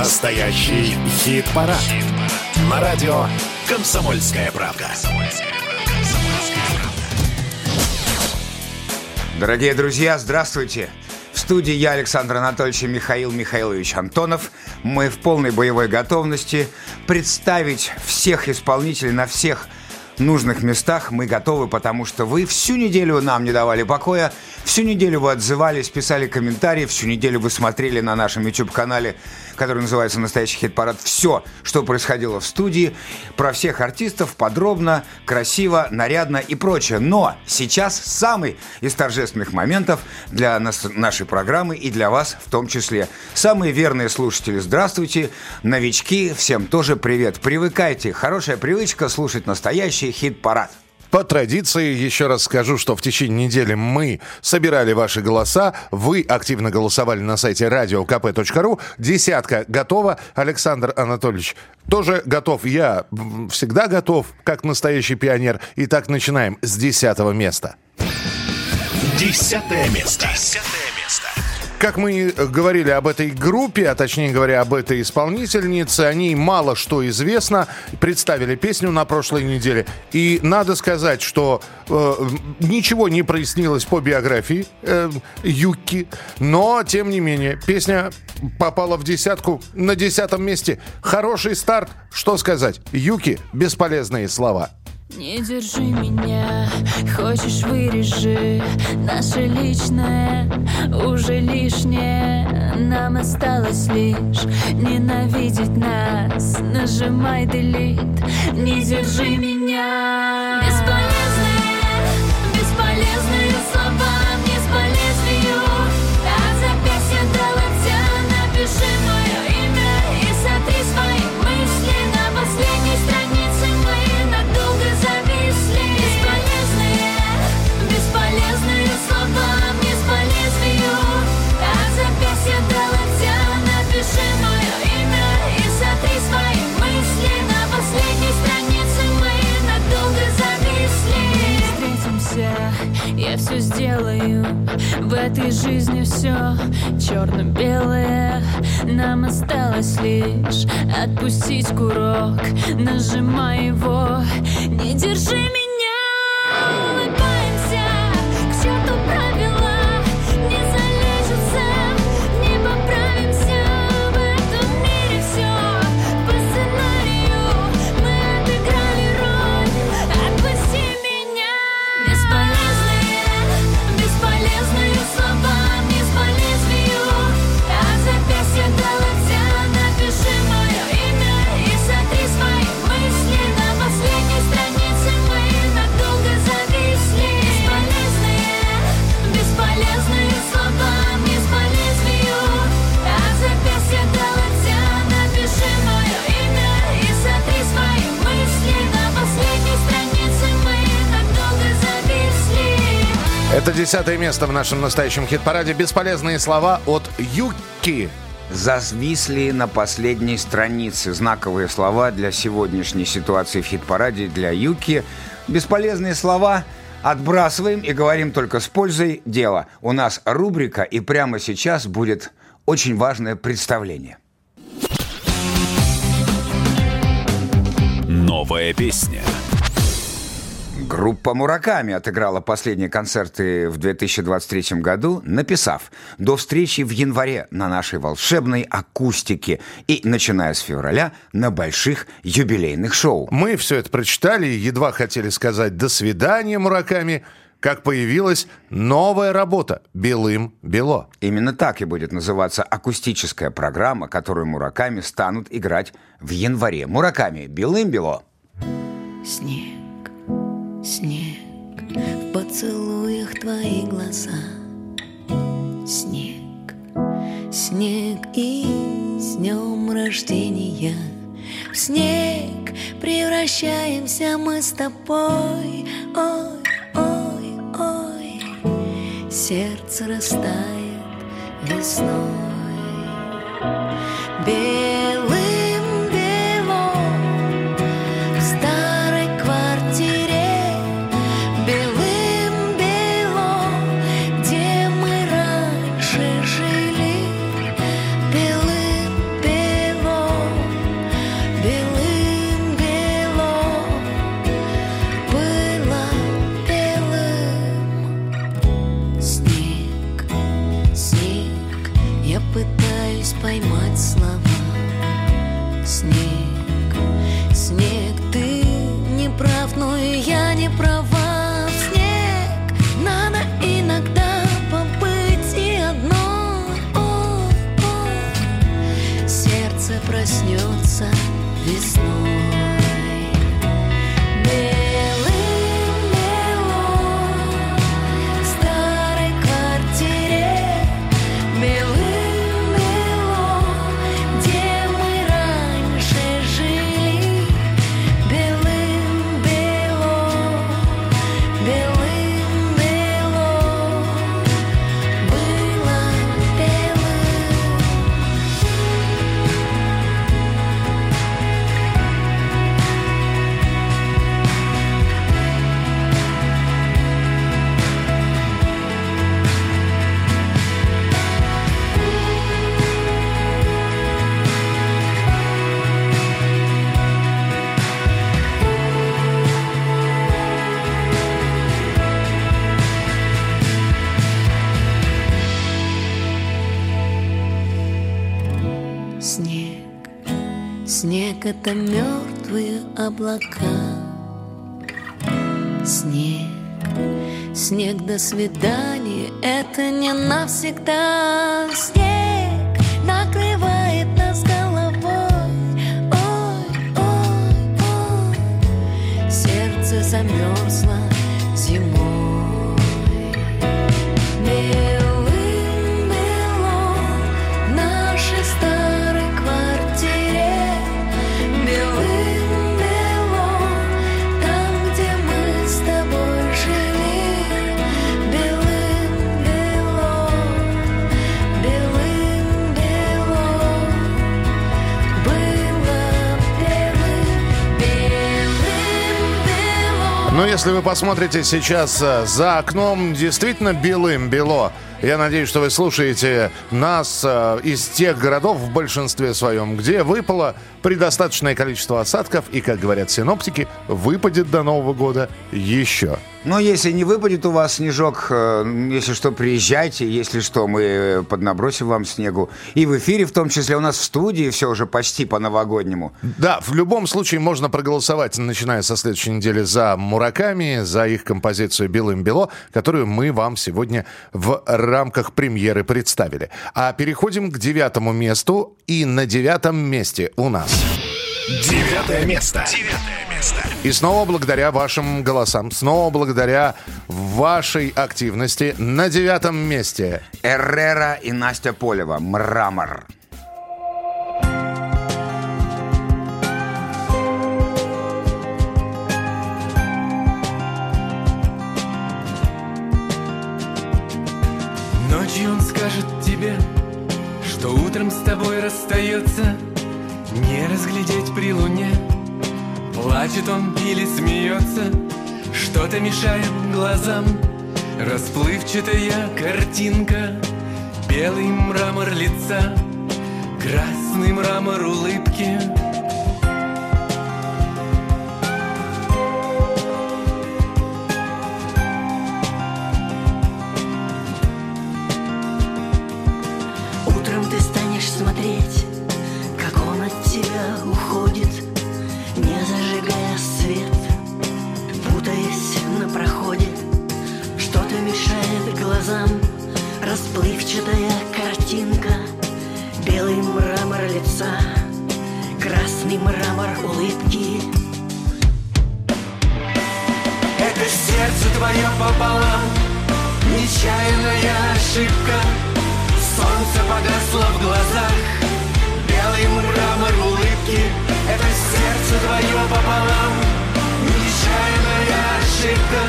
Настоящий хит-парад. Хит На радио «Комсомольская правка». Дорогие друзья, здравствуйте! В студии я, Александр Анатольевич и Михаил Михайлович Антонов. Мы в полной боевой готовности представить всех исполнителей на всех нужных местах мы готовы, потому что вы всю неделю нам не давали покоя, всю неделю вы отзывались, писали комментарии, всю неделю вы смотрели на нашем YouTube-канале, который называется «Настоящий хит-парад», все, что происходило в студии, про всех артистов подробно, красиво, нарядно и прочее. Но сейчас самый из торжественных моментов для нас, нашей программы и для вас в том числе. Самые верные слушатели, здравствуйте, новички, всем тоже привет. Привыкайте, хорошая привычка слушать настоящий хит-парад. По традиции еще раз скажу, что в течение недели мы собирали ваши голоса. Вы активно голосовали на сайте radiokp.ru. Десятка готова. Александр Анатольевич тоже готов. Я всегда готов, как настоящий пионер. Итак, начинаем с десятого места. Десятое место. Десятое как мы говорили об этой группе, а точнее говоря, об этой исполнительнице, о ней мало что известно. Представили песню на прошлой неделе. И надо сказать, что э, ничего не прояснилось по биографии э, Юки. Но, тем не менее, песня попала в десятку на десятом месте. Хороший старт. Что сказать? Юки, бесполезные слова. Не держи меня, хочешь вырежи Наше личное уже лишнее. Нам осталось лишь ненавидеть нас. Нажимай delete, не держи меня. Бесполезные, бесполезные все сделаю. В этой жизни все черно-белое Нам осталось лишь отпустить курок. Нажимай его, не держи меня Это десятое место в нашем настоящем хит-параде. Бесполезные слова от Юки. Зазвисли на последней странице. Знаковые слова для сегодняшней ситуации в хит-параде для Юки. Бесполезные слова отбрасываем и говорим только с пользой дела. У нас рубрика, и прямо сейчас будет очень важное представление. Новая песня. Группа «Мураками» отыграла последние концерты в 2023 году, написав «До встречи в январе на нашей волшебной акустике» и, начиная с февраля, на больших юбилейных шоу. Мы все это прочитали и едва хотели сказать «До свидания, Мураками», как появилась новая работа «Белым-бело». Именно так и будет называться акустическая программа, которую Мураками станут играть в январе. Мураками «Белым-бело». Снег Снег, в поцелуях твои глаза. Снег, снег и с днем рождения. В снег превращаемся мы с тобой. Ой, ой, ой. Сердце растает весной. Белый это мертвые облака. Снег, снег, до свидания, это не навсегда. Снег если вы посмотрите сейчас э, за окном, действительно белым-бело. Я надеюсь, что вы слушаете нас э, из тех городов в большинстве своем, где выпало предостаточное количество осадков, и, как говорят синоптики, выпадет до Нового года еще. Но если не выпадет у вас снежок, э, если что, приезжайте. Если что, мы поднабросим вам снегу. И в эфире, в том числе у нас в студии, все уже почти по-новогоднему. Да, в любом случае можно проголосовать, начиная со следующей недели, за Мураками, за их композицию «Белым-бело», которую мы вам сегодня в рамках премьеры представили. А переходим к девятому месту. И на девятом месте у нас... Девятое место. Девятое место. И снова благодаря вашим голосам, снова благодаря вашей активности на девятом месте. Эррера и Настя Полева. Мрамор. Ночью он скажет тебе, что утром с тобой расстается, не разглядеть при луне. Плачет он или смеется, что-то мешает глазам. Расплывчатая картинка, белый мрамор лица, красный мрамор улыбки. Расплывчатая картинка, белый мрамор лица, красный мрамор улыбки. Это сердце твое пополам Нечаянная ошибка. Солнце погасло в глазах Белый мрамор улыбки. Это сердце твое пополам Нечаянная ошибка.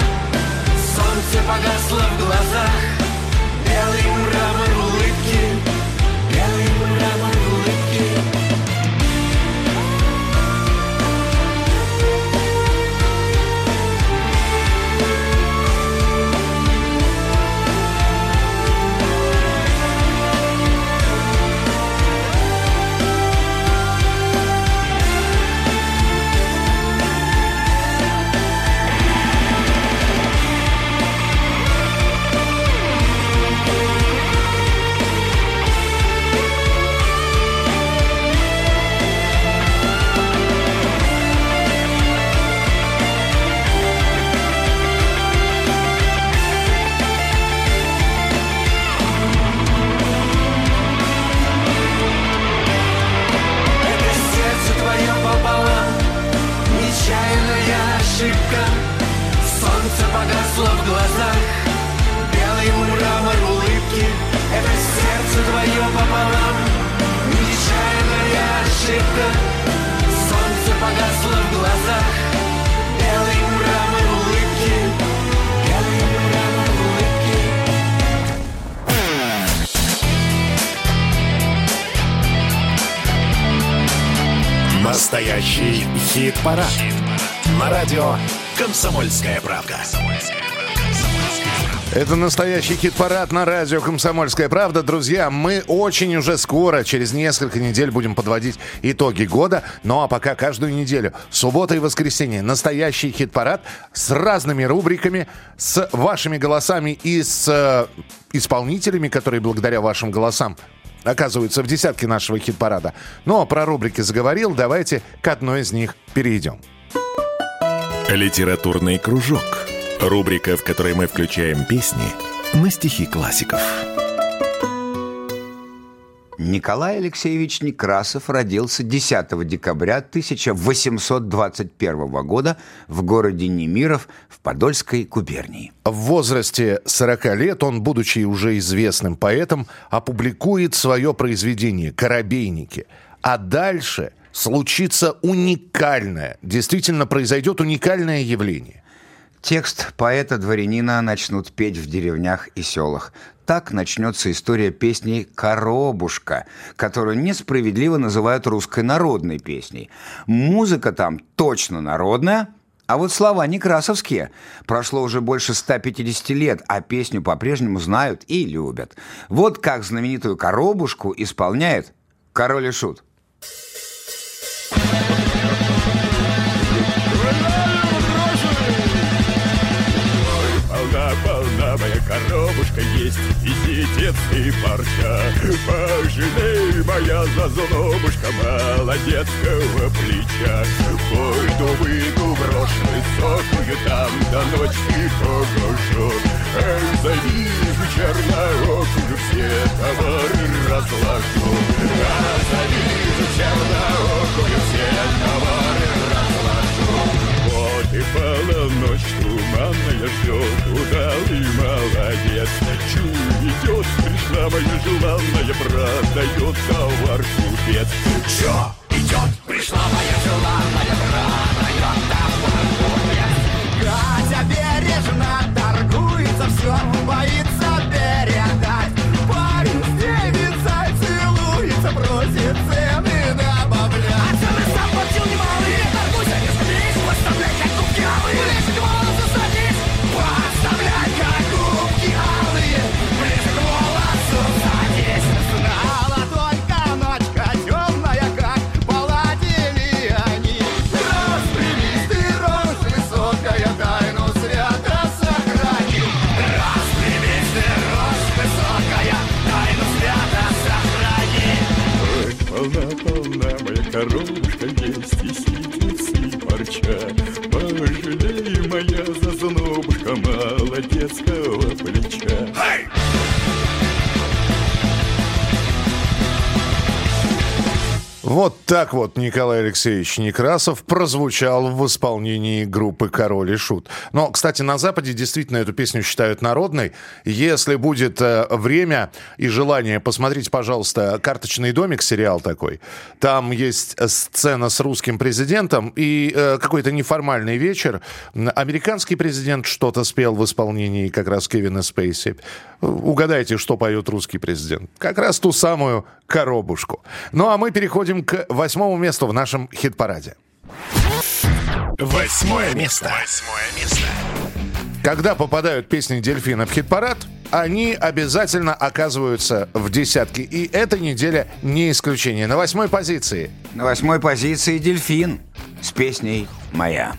Солнце погасло в глазах Белый твое пополам. Нечаянная ошибка. Солнце погасло в глазах. Белый мрамор улыбки. Белый мрамор улыбки. Настоящий хит-парад. На радио «Комсомольская правда». Это настоящий хит-парад на радио «Комсомольская правда». Друзья, мы очень уже скоро, через несколько недель, будем подводить итоги года. Ну а пока каждую неделю, суббота и воскресенье, настоящий хит-парад с разными рубриками, с вашими голосами и с э, исполнителями, которые благодаря вашим голосам оказываются в десятке нашего хит-парада. Ну а про рубрики заговорил, давайте к одной из них перейдем. Литературный кружок. Рубрика, в которой мы включаем песни на стихи классиков. Николай Алексеевич Некрасов родился 10 декабря 1821 года в городе Немиров в Подольской губернии. В возрасте 40 лет он, будучи уже известным поэтом, опубликует свое произведение «Коробейники». А дальше случится уникальное, действительно произойдет уникальное явление. Текст поэта-дворянина начнут петь в деревнях и селах. Так начнется история песни «Коробушка», которую несправедливо называют русской народной песней. Музыка там точно народная, а вот слова некрасовские. Прошло уже больше 150 лет, а песню по-прежнему знают и любят. Вот как знаменитую «Коробушку» исполняет король и шут. Моя коробушка есть И ситец, и парча. Пожалей, моя зазубушка Молодецкого плеча. Пойду выйду брошь высокую Там до ночи погожу Эх, завижу черноокую Все товары разложу. А завижу черноокую Все товары и полночь туманная ждет Удалый молодец Чуй, идет, пришла моя желанная Продает товар купец. Чё идет, пришла моя желанная Продает товар купец. Катя бережно торгуется, все так вот Николай Алексеевич Некрасов прозвучал в исполнении группы «Король и Шут». Но, кстати, на Западе действительно эту песню считают народной. Если будет э, время и желание, посмотрите, пожалуйста, «Карточный домик», сериал такой. Там есть сцена с русским президентом и э, какой-то неформальный вечер. Американский президент что-то спел в исполнении как раз Кевина Спейси. Угадайте, что поет русский президент. Как раз ту самую коробушку. Ну а мы переходим к восьмому месту в нашем хит-параде. Восьмое место. Восьмое место. Когда попадают песни Дельфина в хит-парад, они обязательно оказываются в десятке. И эта неделя не исключение. На восьмой позиции. На восьмой позиции «Дельфин» с песней «Моя».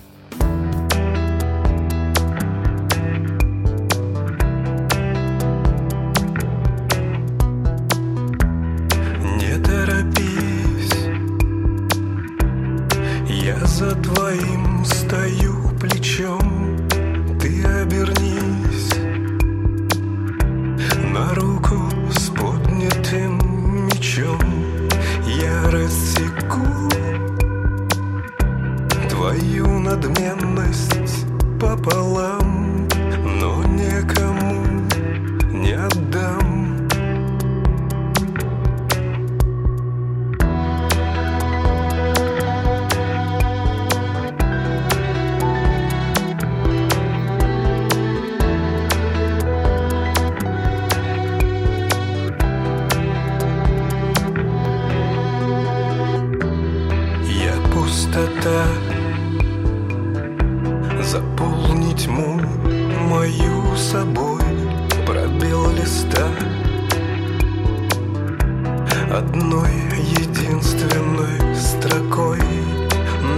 единственной строкой,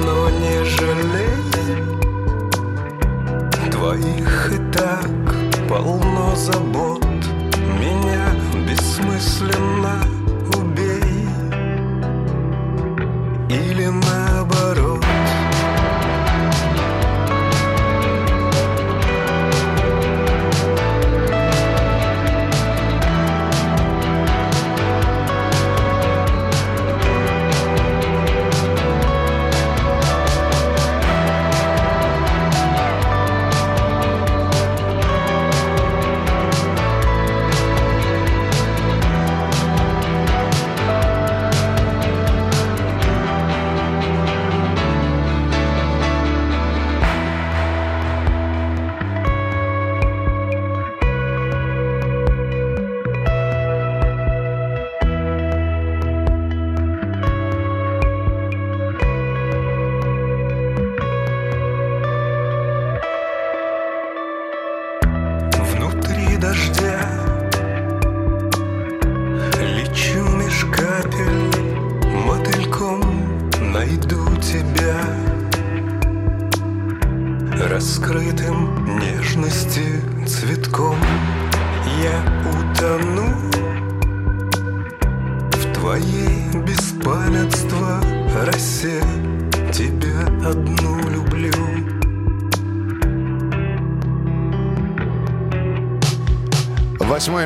но не жалей твоих и так полно забот. Меня бессмысленно убей или наоборот.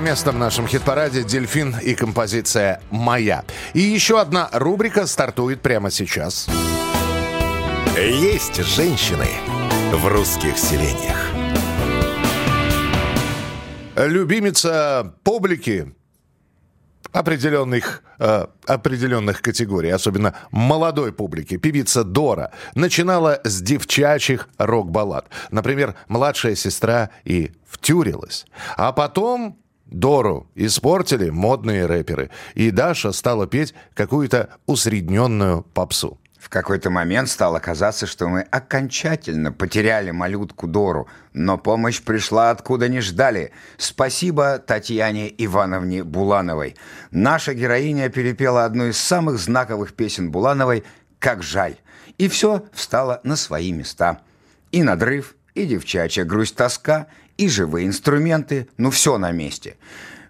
Место в нашем хит-параде «Дельфин» и композиция «Моя». И еще одна рубрика стартует прямо сейчас. Есть женщины в русских селениях. Любимица публики определенных, э, определенных категорий, особенно молодой публики, певица Дора, начинала с девчачьих рок-баллад. Например, «Младшая сестра» и «Втюрилась». А потом Дору испортили модные рэперы, и Даша стала петь какую-то усредненную попсу. В какой-то момент стало казаться, что мы окончательно потеряли малютку Дору, но помощь пришла откуда не ждали. Спасибо Татьяне Ивановне Булановой. Наша героиня перепела одну из самых знаковых песен Булановой «Как жаль». И все встало на свои места. И надрыв, и девчачья грусть-тоска, и живые инструменты, ну все на месте.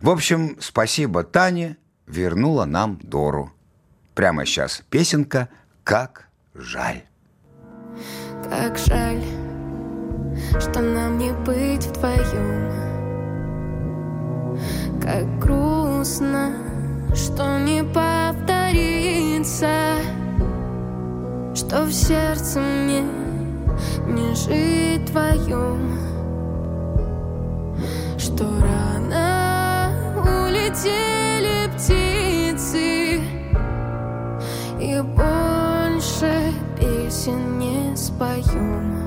В общем, спасибо Тане, вернула нам Дору. Прямо сейчас песенка «Как жаль». Как жаль, что нам не быть вдвоем Как грустно, что не повторится Что в сердце мне не жить твоем Что рано улетели птицы И больше песен не споем.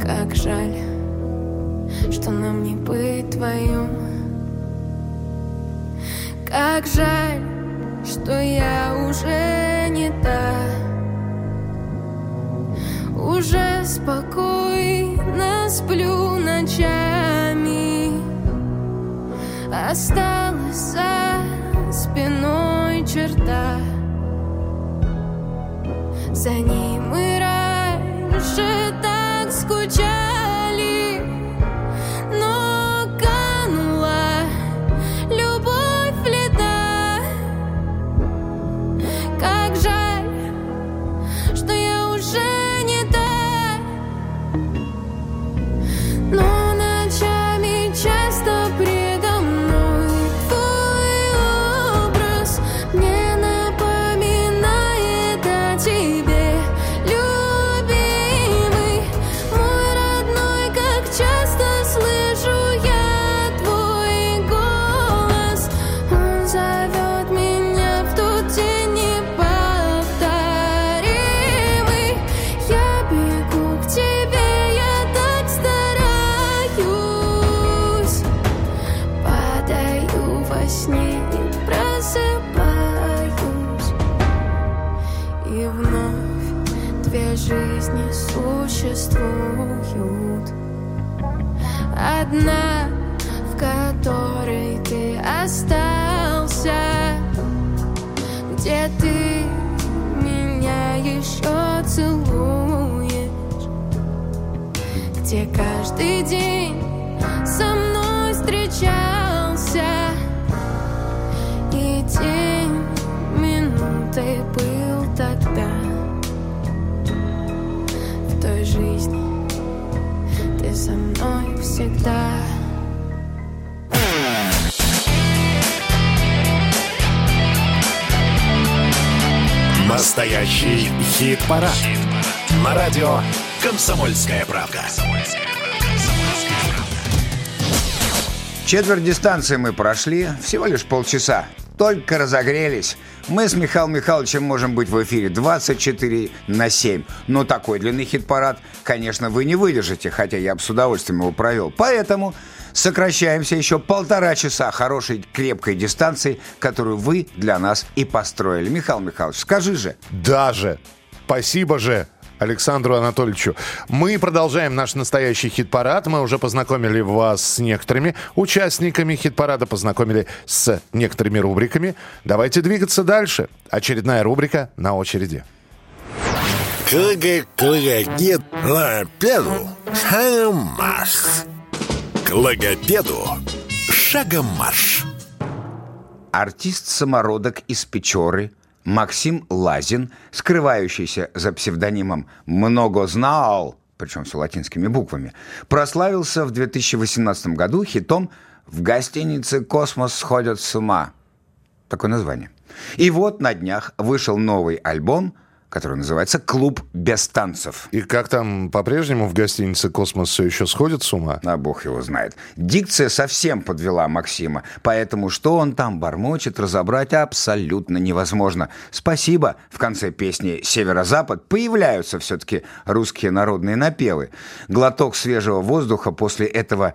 Как жаль, что нам не быть твоем. Как жаль, что я уже не та Уже спокойно сплю ночами. Осталась за спиной черта. За ней мы раньше так скучали Настоящий хит-парад. На радио «Комсомольская правка». Четверть дистанции мы прошли, всего лишь полчаса. Только разогрелись. Мы с Михаилом Михайловичем можем быть в эфире 24 на 7. Но такой длинный хит-парад, конечно, вы не выдержите, хотя я бы с удовольствием его провел. Поэтому сокращаемся еще полтора часа хорошей крепкой дистанции, которую вы для нас и построили. Михаил Михайлович, скажи же. Даже. Спасибо же. Александру Анатольевичу. Мы продолжаем наш настоящий хит-парад. Мы уже познакомили вас с некоторыми участниками хит-парада, познакомили с некоторыми рубриками. Давайте двигаться дальше. Очередная рубрика на очереди. Клагоклагогет на педу шагом марш. К логопеду шагом марш. Артист-самородок из Печоры Максим Лазин, скрывающийся за псевдонимом «Mnogoznaal», причем с латинскими буквами, прославился в 2018 году хитом «В гостинице «Космос сходят с ума». Такое название. И вот на днях вышел новый альбом, который называется «Клуб без танцев». И как там по-прежнему в гостинице «Космос» все еще сходит с ума? А бог его знает. Дикция совсем подвела Максима, поэтому что он там бормочет, разобрать абсолютно невозможно. Спасибо, в конце песни «Северо-Запад» появляются все-таки русские народные напевы. Глоток свежего воздуха после этого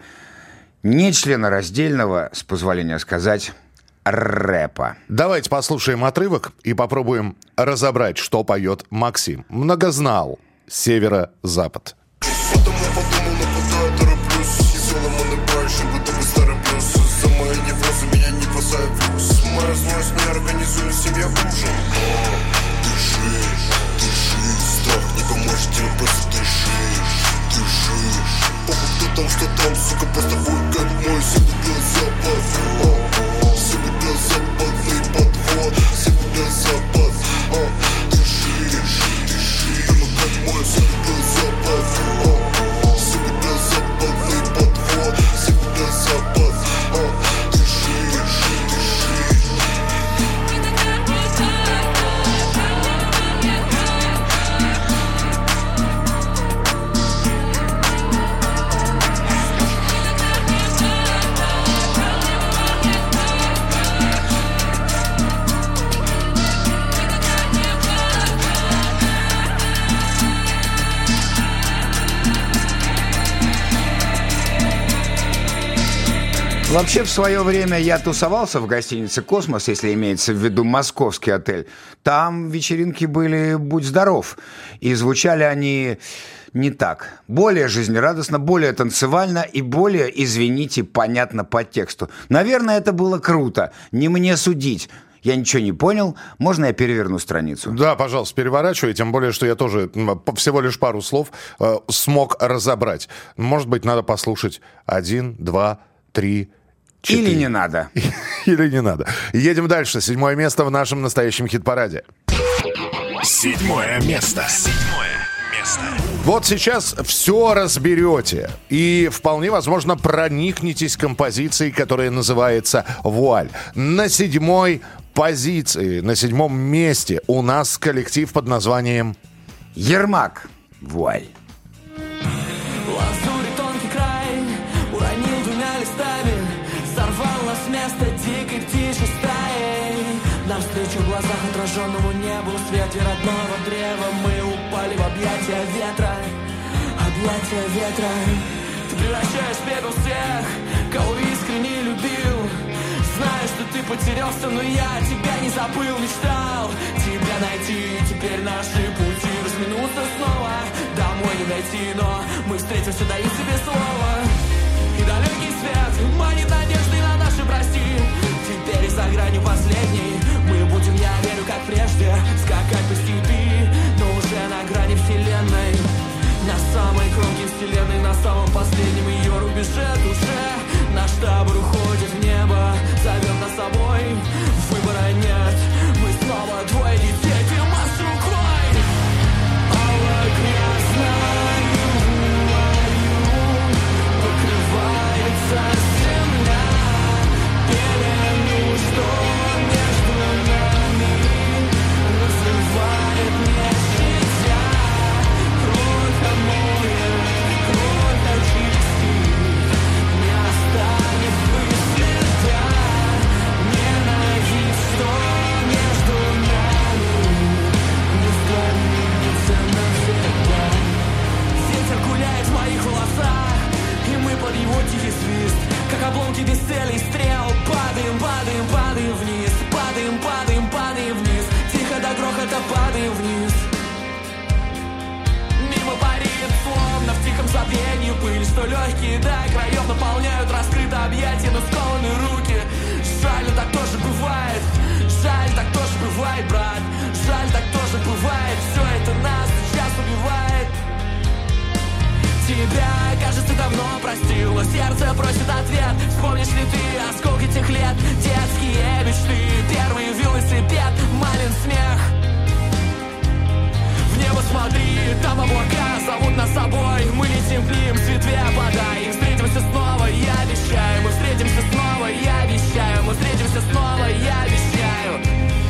нечленораздельного, с позволения сказать, рэпа. Давайте послушаем отрывок и попробуем разобрать, что поет Максим. Многознал. Северо-запад. Не организую себе ужин Страх не поможет тебе, просто дышишь Дышишь Похуй, кто там, что там, сука, просто будь как мой Северо-запад О, Северо-запад О, Вообще, в свое время я тусовался в гостинице «Космос», если имеется в виду московский отель. Там вечеринки были «Будь здоров». И звучали они не так. Более жизнерадостно, более танцевально и более, извините, понятно по тексту. Наверное, это было круто. Не мне судить. Я ничего не понял. Можно я переверну страницу? Да, пожалуйста, переворачивай, тем более, что я тоже всего лишь пару слов э, смог разобрать. Может быть, надо послушать один, два, три, четыре. Или не надо? Или не надо. Едем дальше. Седьмое место в нашем настоящем хит-параде. Седьмое место. Седьмое место. Вот сейчас все разберете. И вполне возможно проникнетесь композицией, которая называется «Вуаль». На седьмой позиции, на седьмом месте у нас коллектив под названием Ермак. Вуаль. Ветра. Ты превращаешь в пепел всех Кого искренне любил. Знаю, что ты потерялся, но я тебя не забыл Мечтал. Тебя найти Теперь наши пути разминутся снова. Домой не дойти, но мы встретимся, даю тебе слово. И далекий свет манит надеждой на наши прости. Теперь за гранью последней Мы будем, я верю, как прежде Скакать вселенной На самом последнем ее рубеже душе Наш табор уходит в небо Зовет Руки без цели стрел Падаем, падаем, падаем вниз. Падаем, падаем, падаем вниз. Тихо до грохота падаем вниз. Мимо парит, словно в тихом забвении пыль Что легкие до краев наполняют раскрыто объятия Но скованы руки Тебя, кажется, давно простил Но сердце просит ответ. Вспомнишь ли ты осколки тех лет? Детские мечты Первый велосипед Малин смех. В небо смотри, там облака зовут нас собой. Мы летим к ним, с ветвей И встретимся снова, я обещаю. Мы встретимся снова, я обещаю. Мы встретимся снова, я обещаю.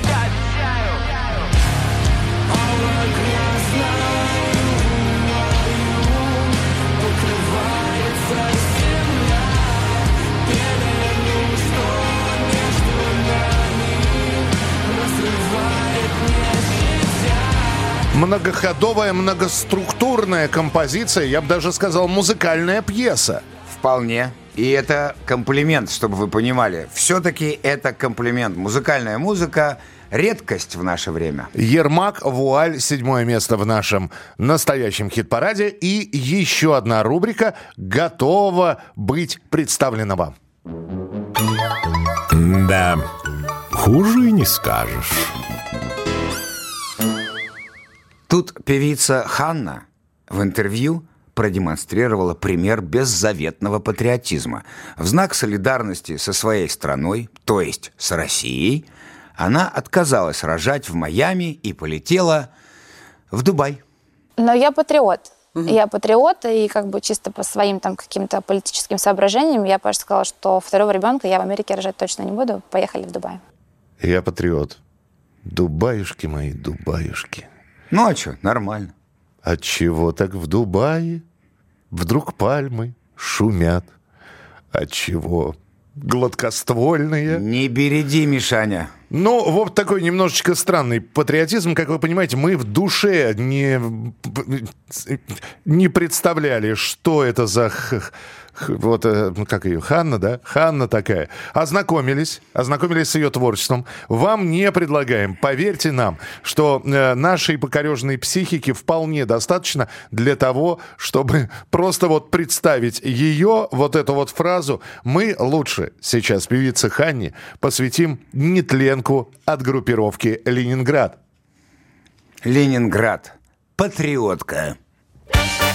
Я обещаю красная. покрывается Многоходовая, многоструктурная композиция, я бы даже сказал, музыкальная пьеса. Вполне. И это комплимент, чтобы вы понимали. Все-таки это комплимент. Музыкальная музыка – редкость в наше время. Ермак, Вуаль, седьмое место в нашем настоящем хит-параде. И еще одна рубрика готова быть представлена вам. Да, хуже и не скажешь. Тут певица Ханна в интервью продемонстрировала пример беззаветного патриотизма. В знак солидарности со своей страной, то есть с Россией, она отказалась рожать в Майами и полетела в Дубай. Но я патриот. Я патриот, и как бы чисто по своим там каким-то политическим соображениям я, просто сказала, что второго ребенка я в Америке рожать точно не буду. Поехали в Дубай. Я патриот. Дубаюшки мои, дубаюшки. Ну а что, нормально. Отчего так в Дубае вдруг пальмы шумят? Отчего гладкоствольные? Не береди, Мишаня. Ну, вот такой немножечко странный патриотизм. Как вы понимаете, мы в душе не, не представляли, что это за... Вот, э, как ее, Ханна, да? Ханна такая. Ознакомились, ознакомились с ее творчеством. Вам не предлагаем, поверьте нам, что э, нашей покорежной психики вполне достаточно для того, чтобы просто вот представить ее, вот эту вот фразу. Мы лучше сейчас певице Ханне посвятим нетленку от группировки «Ленинград». Ленинград. Патриотка. Для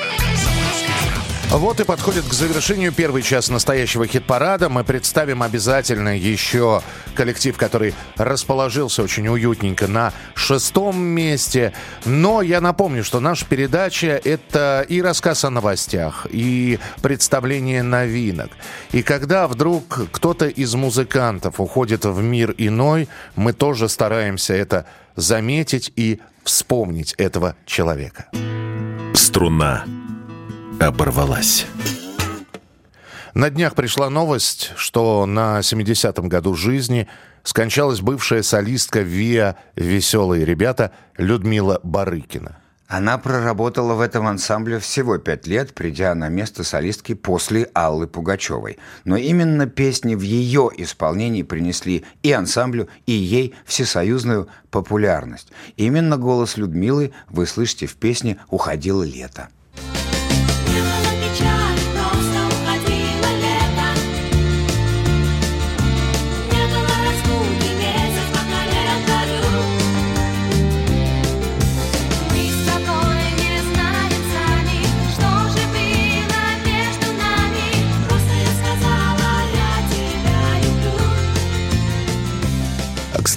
Вот и подходит к завершению первый час настоящего хит-парада. Мы представим обязательно еще коллектив, который расположился очень уютненько на шестом месте. Но я напомню, что наша передача — это и рассказ о новостях, и представление новинок. И когда вдруг кто-то из музыкантов уходит в мир иной, мы тоже стараемся это заметить и вспомнить этого человека. Струна оборвалась. На днях пришла новость, что на 70-м году жизни скончалась бывшая солистка ВИА «Веселые ребята» Людмила Барыкина. Она проработала в этом ансамбле всего пять лет, придя на место солистки после Аллы Пугачевой. Но именно песни в ее исполнении принесли и ансамблю, и ей всесоюзную популярность. Именно голос Людмилы вы слышите в песне «Уходило лето».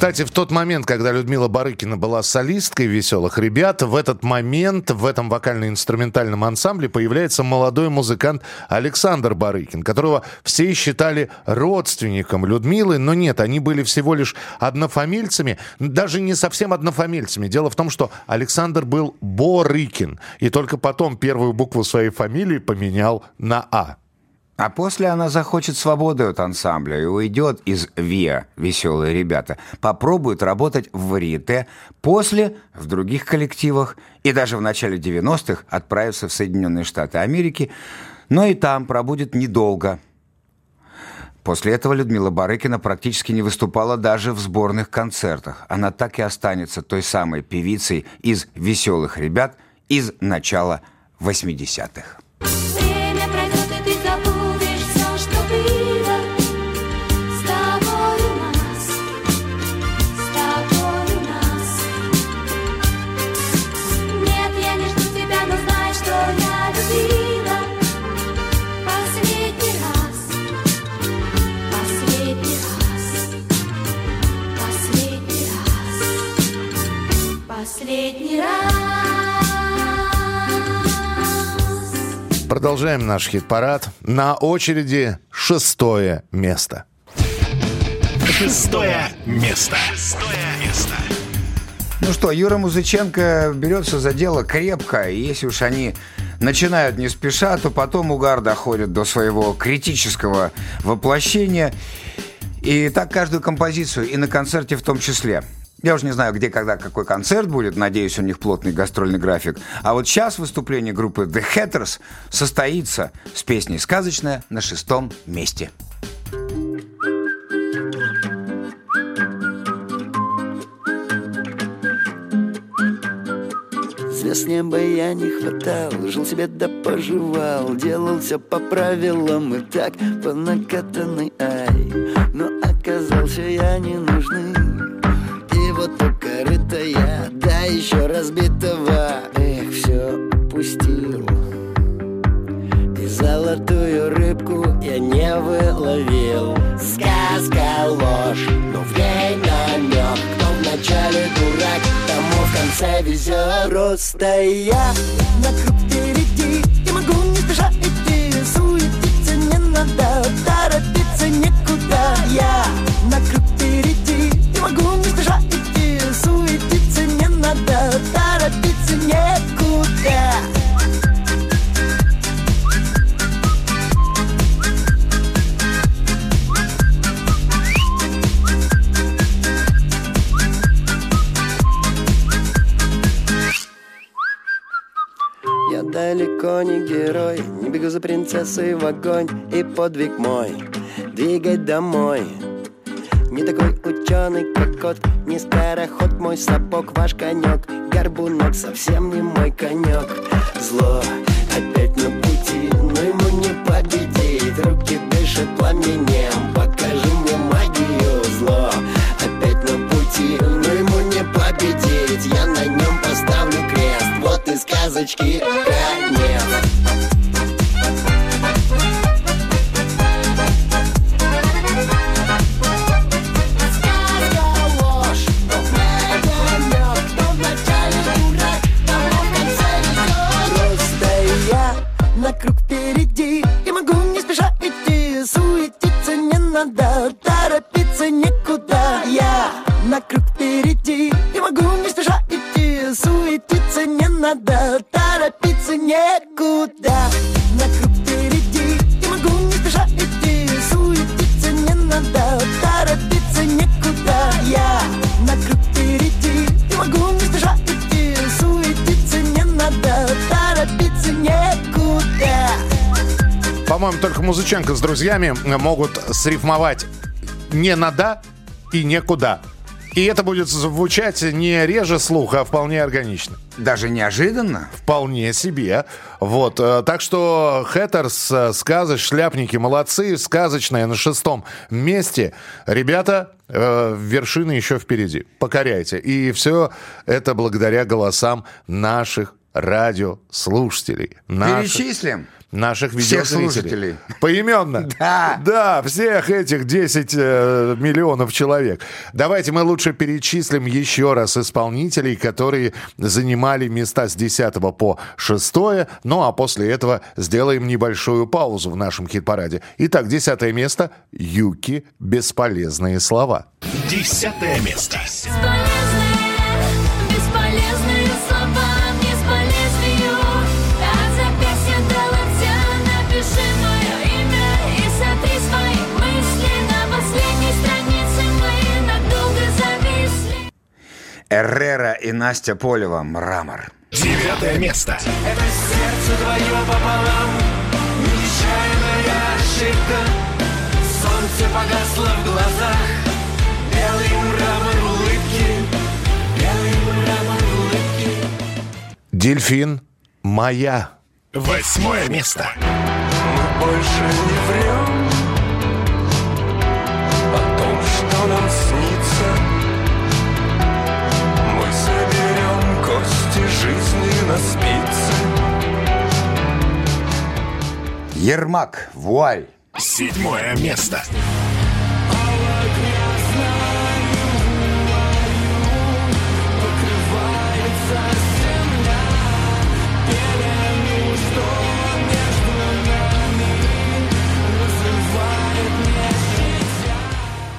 Кстати, в тот момент, когда Людмила Барыкина была солисткой «Веселых ребят», в этот момент в этом вокально-инструментальном ансамбле появляется молодой музыкант Александр Барыкин, которого все считали родственником Людмилы, но нет, они были всего лишь однофамильцами, даже не совсем однофамильцами. Дело в том, что Александр был Борыкин, и только потом первую букву своей фамилии поменял на «А». А после она захочет свободы от ансамбля и уйдет из ВИА, веселые ребята, попробует работать в варьете, после в других коллективах и даже в начале 90-х отправится в Соединенные Штаты Америки, но и там пробудет недолго. После этого Людмила Барыкина практически не выступала даже в сборных концертах. Она так и останется той самой певицей из «Веселых ребят» из начала 80-х. Последний раз, Продолжаем наш хит-парад. На очереди шестое место. Шестое место. Шестое место. Ну что, Юра Музыченко берется за дело крепко, и если уж они начинают не спеша, то потом угар доходит до своего критического воплощения. И так каждую композицию, и на концерте в том числе. Я уже не знаю, где, когда, какой концерт будет. Надеюсь, у них плотный гастрольный график. А вот сейчас выступление группы The Hatters состоится с песней «Сказочная» на шестом месте. Звезд неба я не хватал, жил себе да поживал, делал все по правилам и так по накатанной ай. Но оказался я не нужный, я, да еще разбитого, эх, все упустил. И золотую рыбку я не выловил. Сказка ложь, но в ней намек, кто вначале дурак, тому в конце везет. Просто я на круг впереди, и могу не спеша идти, суетиться не надо, торопиться некуда. Я некуда. Я далеко не герой, не бегу за принцессой в огонь И подвиг мой двигать домой не такой ученый, как кот Не староход, мой сапог, ваш конек Горбунок совсем не мой конек Зло опять на пути Но ему не победить Руки дышат пламенем Покажи мне магию. Зло опять на пути Но ему не победить Я на нем поставлю крест. Вот и сказочки конец впереди. И могу не спеша идти. Суетиться не надо Торопиться некуда Я на круг впереди. И могу не спеша идти. Суетиться не надо Торопиться некуда. На круг По-моему, только Музыченко с друзьями могут срифмовать не надо и некуда. И это будет звучать не реже слуха, а вполне органично. Даже неожиданно? Вполне себе. Вот. э, Так что Хэттерс, э, сказы, шляпники, молодцы. Сказочная на шестом месте. Ребята, э, вершины еще впереди. Покоряйте. И все это благодаря голосам наших радиослушателей. Наших, Перечислим. Наших видеозрителей. Поименно? Да. Да, всех этих 10 э, миллионов человек. Давайте мы лучше перечислим еще раз исполнителей, которые занимали места с 10 по 6. Ну а после этого сделаем небольшую паузу в нашем хит-параде. Итак, 10 место Юки «Бесполезные слова». Десятое место. Бесполезные Эррера и Настя Полева «Мрамор». Девятое место. Это сердце твое пополам Нечаянная ошибка Солнце погасло в глазах Белый мрамор улыбки Белый мрамор улыбки Дельфин «Моя». Восьмое место. Мы больше не врем спицы Ермак «Вуаль». Седьмое место.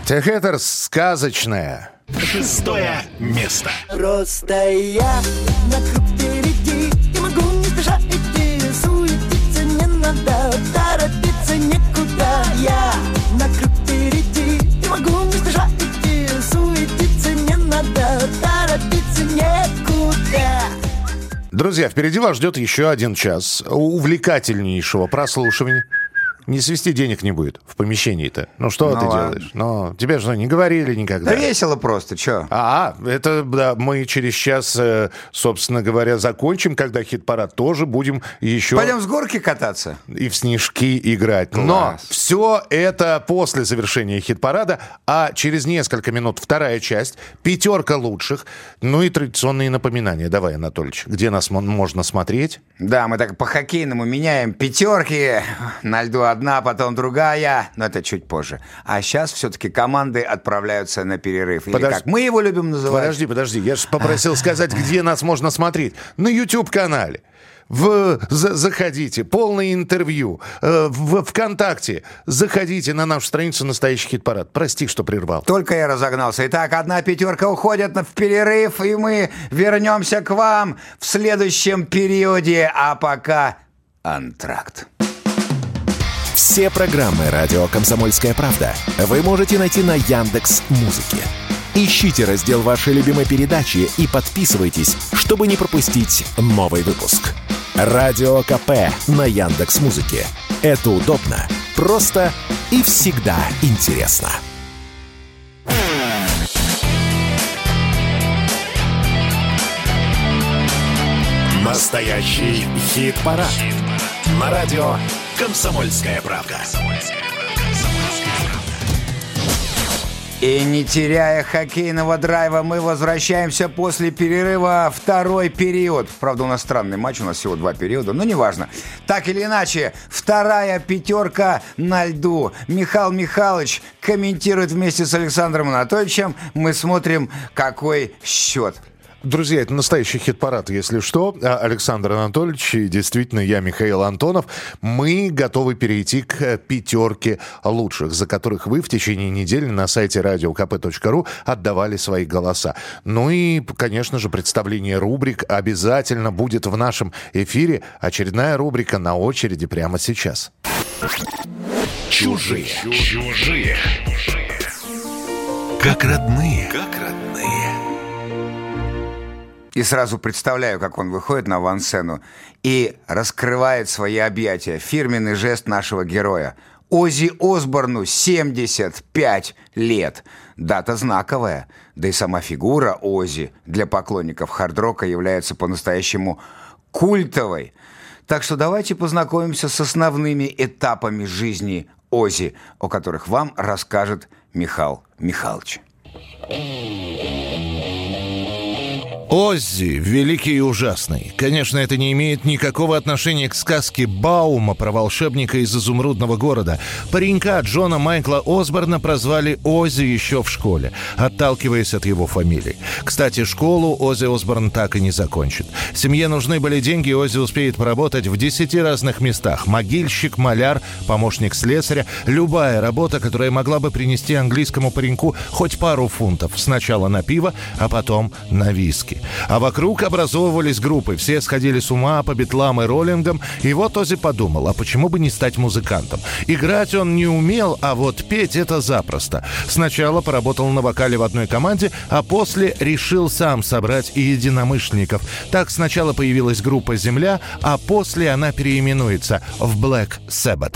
Hatters «Сказочная». Шестое место. Просто я на круг Друзья, впереди вас ждет еще один час увлекательнейшего прослушивания. Не свести денег не будет в помещении-то. Ну что Ну ты ладно. делаешь? Ну, тебе же не говорили никогда. Да весело просто, чё? А, это да, мы через час, э, собственно говоря, закончим, когда хит-парад тоже будем еще Пойдем с горки кататься? и в снежки играть. Но Класс. все это после завершения хит-парада, а через несколько минут вторая часть, пятерка лучших, ну и традиционные напоминания. Давай, Анатольевич, где нас мо- можно смотреть? Да, мы так по-хоккейному меняем пятерки. На льду одна, потом другая. Но это чуть позже. А сейчас все-таки команды отправляются на перерыв. Или Подож- как мы его любим называть. Подожди, подожди, я же попросил сказать, где нас можно смотреть. На YouTube-канале. В, за- заходите, полное интервью, э, в ВКонтакте. Заходите на нашу страницу «Настоящий хит-парад». Прости, что прервал. Только я разогнался. Итак, одна пятерка уходит в перерыв, и мы вернемся к вам в следующем периоде. А пока антракт. Все программы радио Комсомольская правда вы можете найти на Яндекс Музыке. Ищите раздел вашей любимой передачи и подписывайтесь, чтобы не пропустить новый выпуск. Радио КП на Яндекс Музыке. Это удобно, просто и всегда интересно. Настоящий хит-парад. На радио «Комсомольская правда». И не теряя хоккейного драйва, мы возвращаемся после перерыва второй период. Правда, у нас странный матч, у нас всего два периода, но неважно. Так или иначе, вторая пятерка на льду. Михаил Михайлович комментирует вместе с Александром Анатольевичем. Мы смотрим, какой счет. Друзья, это настоящий хит-парад, если что. А, Александр Анатольевич и действительно я, Михаил Антонов. Мы готовы перейти к пятерке лучших, за которых вы в течение недели на сайте radiokp.ru отдавали свои голоса. Ну и, конечно же, представление рубрик обязательно будет в нашем эфире. Очередная рубрика на очереди прямо сейчас. Чужие. Чужие. Как родные. Как родные. И сразу представляю, как он выходит на авансцену и раскрывает свои объятия. Фирменный жест нашего героя. Ози Осборну 75 лет. Дата знаковая. Да и сама фигура Ози для поклонников хард-рока является по-настоящему культовой. Так что давайте познакомимся с основными этапами жизни Ози, о которых вам расскажет Михаил Михайлович. Оззи, великий и ужасный. Конечно, это не имеет никакого отношения к сказке Баума про волшебника из изумрудного города. Паренька Джона Майкла Осборна прозвали Оззи еще в школе, отталкиваясь от его фамилии. Кстати, школу Оззи Осборн так и не закончит. Семье нужны были деньги, и Оззи успеет поработать в десяти разных местах. Могильщик, маляр, помощник слесаря. Любая работа, которая могла бы принести английскому пареньку хоть пару фунтов. Сначала на пиво, а потом на виски. А вокруг образовывались группы. Все сходили с ума по битлам и роллингам. И вот Ози подумал, а почему бы не стать музыкантом? Играть он не умел, а вот петь это запросто. Сначала поработал на вокале в одной команде, а после решил сам собрать и единомышленников. Так сначала появилась группа «Земля», а после она переименуется в Black Sabbath.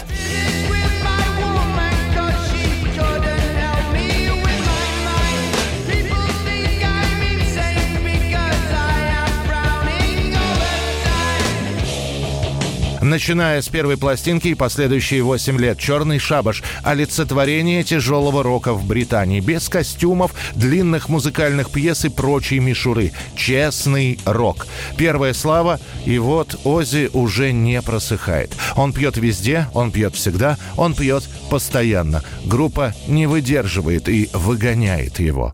Начиная с первой пластинки и последующие 8 лет «Черный шабаш» — олицетворение тяжелого рока в Британии. Без костюмов, длинных музыкальных пьес и прочей мишуры. Честный рок. Первая слава, и вот Ози уже не просыхает. Он пьет везде, он пьет всегда, он пьет постоянно. Группа не выдерживает и выгоняет его.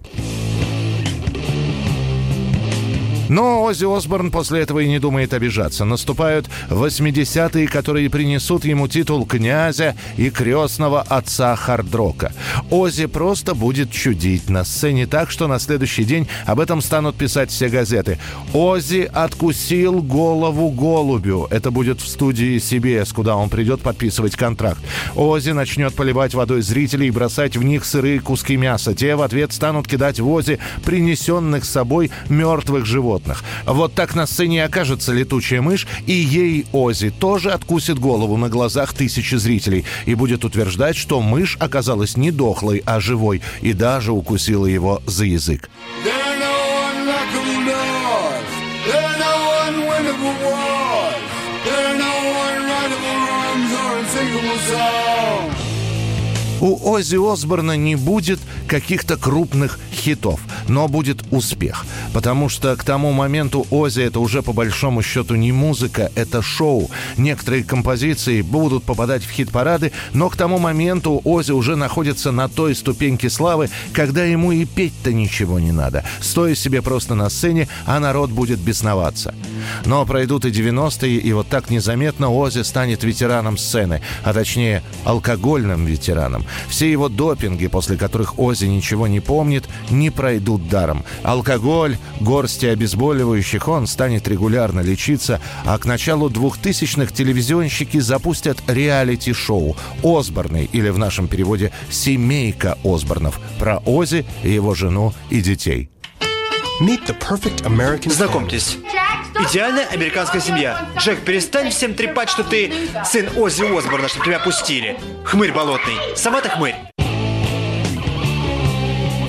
Но Оззи Осборн после этого и не думает обижаться. Наступают 80-е, которые принесут ему титул князя и крестного отца хардрока. Оззи просто будет чудить на сцене так, что на следующий день об этом станут писать все газеты. Оззи откусил голову голубю. Это будет в студии CBS, куда он придет подписывать контракт. Оззи начнет поливать водой зрителей и бросать в них сырые куски мяса. Те в ответ станут кидать в Оззи принесенных с собой мертвых животных. Вот так на сцене окажется летучая мышь, и ей Ози тоже откусит голову на глазах тысячи зрителей и будет утверждать, что мышь оказалась не дохлой, а живой, и даже укусила его за язык. У Оззи Осборна не будет каких-то крупных хитов, но будет успех. Потому что к тому моменту Оззи это уже по большому счету не музыка, это шоу. Некоторые композиции будут попадать в хит-парады, но к тому моменту Оззи уже находится на той ступеньке славы, когда ему и петь-то ничего не надо. Стоя себе просто на сцене, а народ будет бесноваться. Но пройдут и 90-е, и вот так незаметно Оззи станет ветераном сцены, а точнее алкогольным ветераном. Все его допинги, после которых Оззи ничего не помнит, не пройдут даром. Алкоголь, горсти обезболивающих, он станет регулярно лечиться, а к началу 2000-х телевизионщики запустят реалити-шоу «Осборны» или в нашем переводе «Семейка Осборнов» про Ози, его жену и детей. Знакомьтесь. Идеальная американская семья. Джек, перестань всем трепать, что ты сын Оззи Осборна, чтобы тебя пустили. Хмырь болотный. Сама ты хмырь.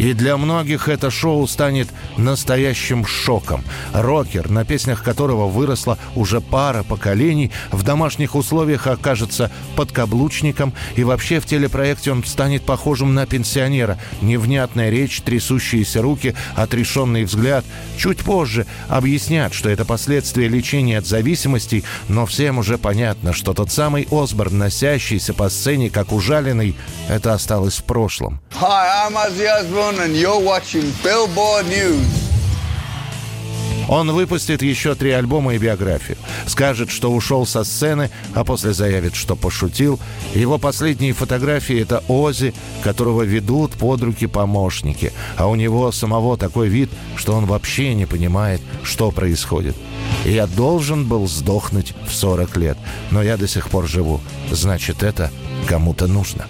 И для многих это шоу станет настоящим шоком. Рокер, на песнях которого выросла уже пара поколений, в домашних условиях окажется подкаблучником, и вообще в телепроекте он станет похожим на пенсионера. Невнятная речь, трясущиеся руки, отрешенный взгляд. Чуть позже объяснят, что это последствия лечения от зависимостей, но всем уже понятно, что тот самый Осборн, носящийся по сцене как ужаленный, это осталось в прошлом. Hi, I'm and you're watching Billboard News. Он выпустит еще три альбома и биографию. Скажет, что ушел со сцены, а после заявит, что пошутил. Его последние фотографии – это Ози, которого ведут под руки помощники. А у него самого такой вид, что он вообще не понимает, что происходит. Я должен был сдохнуть в 40 лет, но я до сих пор живу. Значит, это кому-то нужно.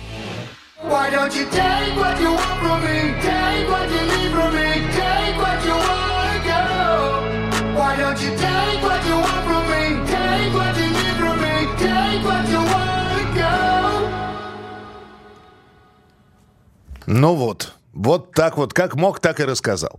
Ну вот, вот так вот, как мог, так и рассказал.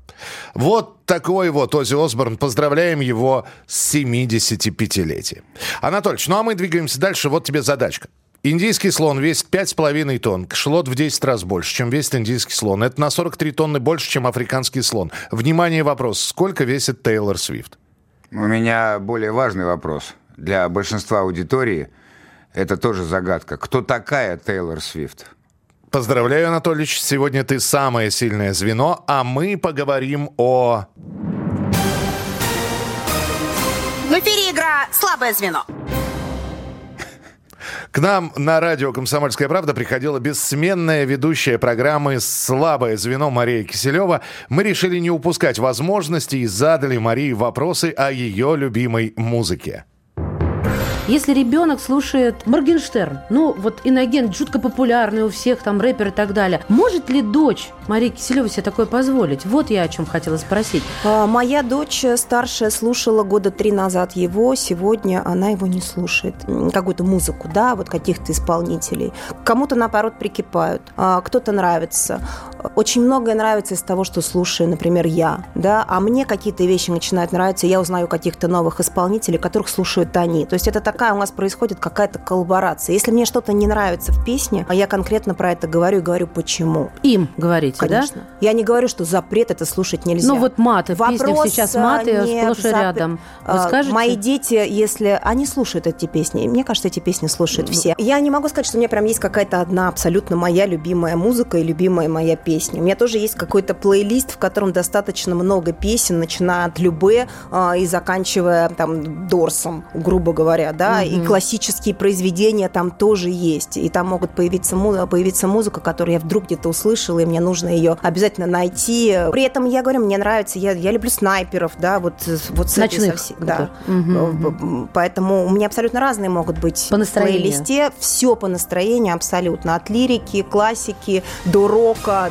Вот такой вот Ози Осборн. Поздравляем его с 75-летием. Анатольевич, ну а мы двигаемся дальше. Вот тебе задачка. Индийский слон весит 5,5 тонн. Кшелот в 10 раз больше, чем весит индийский слон. Это на 43 тонны больше, чем африканский слон. Внимание, вопрос. Сколько весит Тейлор Свифт? У меня более важный вопрос. Для большинства аудитории это тоже загадка. Кто такая Тейлор Свифт? Поздравляю, Анатольевич. Сегодня ты самое сильное звено, а мы поговорим о... В эфире игра «Слабое звено». К нам на радио «Комсомольская правда» приходила бессменная ведущая программы «Слабое звено» Мария Киселева. Мы решили не упускать возможности и задали Марии вопросы о ее любимой музыке. Если ребенок слушает Моргенштерн, ну вот иноген жутко популярный у всех, там рэпер и так далее, может ли дочь Марии Киселевой себе такое позволить? Вот я о чем хотела спросить. А, Моя дочь э, старшая слушала года три назад его, сегодня она его не слушает. Какую-то музыку, да, вот каких-то исполнителей. Кому-то, наоборот, прикипают, а, кто-то нравится. Очень многое нравится из того, что слушаю, например, я, да, а мне какие-то вещи начинают нравиться, я узнаю каких-то новых исполнителей, которых слушают они. То есть это такая у нас происходит какая-то коллаборация. Если мне что-то не нравится в песне, а я конкретно про это говорю и говорю, почему. Им говорите, Конечно. Я не говорю, что запрет это слушать нельзя. Ну вот маты, в песнях сейчас а, маты не сплошь и рядом. Вы А, скажете? Мои дети, если они слушают эти песни, мне кажется, эти песни слушают все. Я не могу сказать, что у меня прям есть какая-то одна абсолютно моя любимая музыка и любимая моя песня. У меня тоже есть какой-то плейлист, в котором достаточно много песен, начиная от Любе а, и заканчивая там Дорсом, грубо говоря, да, и Мгм. классические произведения там тоже есть. И там могут появиться, появиться музыка, которую я вдруг где-то услышала, и мне нужно ее обязательно найти. При этом я говорю, мне нравится, я, я люблю снайперов, да, вот, вот с этой Ночных, совсе- да. которые. Мгм, Э, Поэтому у меня абсолютно разные могут быть По настроению. в плейлисте. Все по настроению абсолютно. От лирики, классики до рока.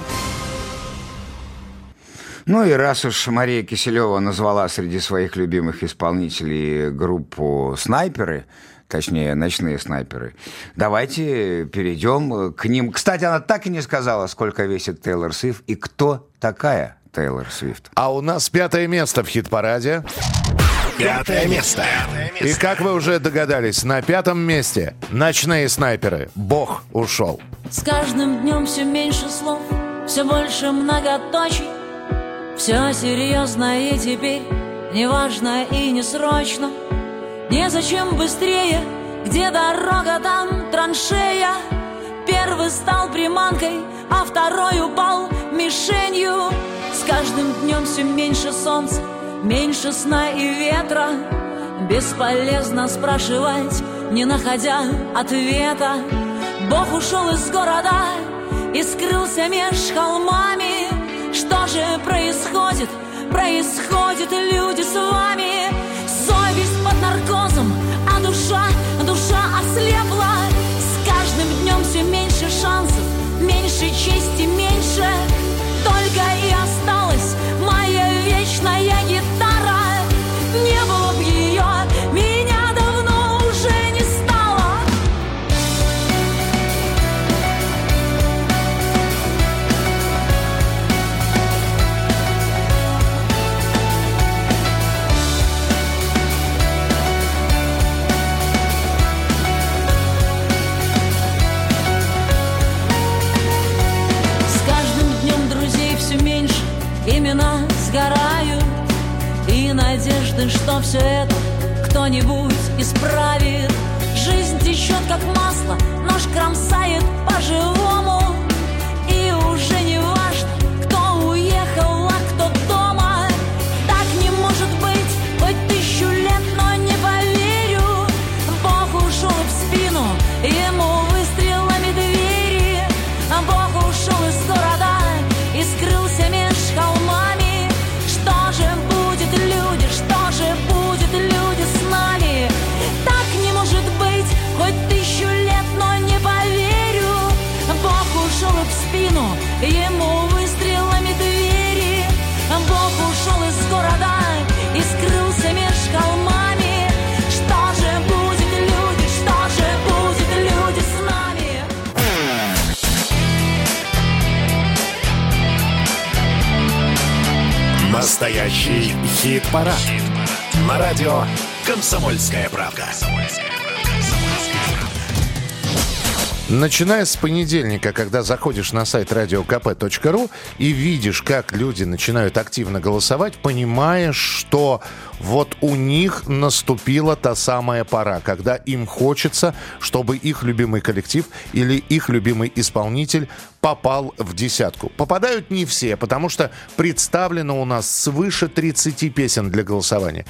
Ну и раз уж Мария Киселева назвала среди своих любимых исполнителей группу «Снайперы», точнее, «Ночные снайперы», давайте перейдем к ним. Кстати, она так и не сказала, сколько весит Тейлор Свифт и кто такая Тейлор Свифт. А у нас пятое место в хит-параде. Пятое место. И как вы уже догадались, на пятом месте «Ночные снайперы». Бог ушел. С каждым днем все меньше слов, все больше многоточий. Все серьезно и теперь неважно и не срочно. Незачем быстрее, где дорога, там траншея. Первый стал приманкой, а второй упал мишенью. С каждым днем все меньше солнца, меньше сна и ветра. Бесполезно спрашивать, не находя ответа. Бог ушел из города и скрылся меж холмами. Что же происходит? Происходит, люди, с вами. Совесть под наркозом, а душа, душа ослепла. С каждым днем все меньше шансов, меньше чести, меньше. Только и осталась что все это кто-нибудь исправит. Жизнь течет как масло, нож кромсает по-живому. Хит-парад. На радио «Комсомольская правда». Начиная с понедельника, когда заходишь на сайт radiokp.ru и видишь, как люди начинают активно голосовать, понимаешь, что вот у них наступила та самая пора, когда им хочется, чтобы их любимый коллектив или их любимый исполнитель попал в десятку. Попадают не все, потому что представлено у нас свыше 30 песен для голосования.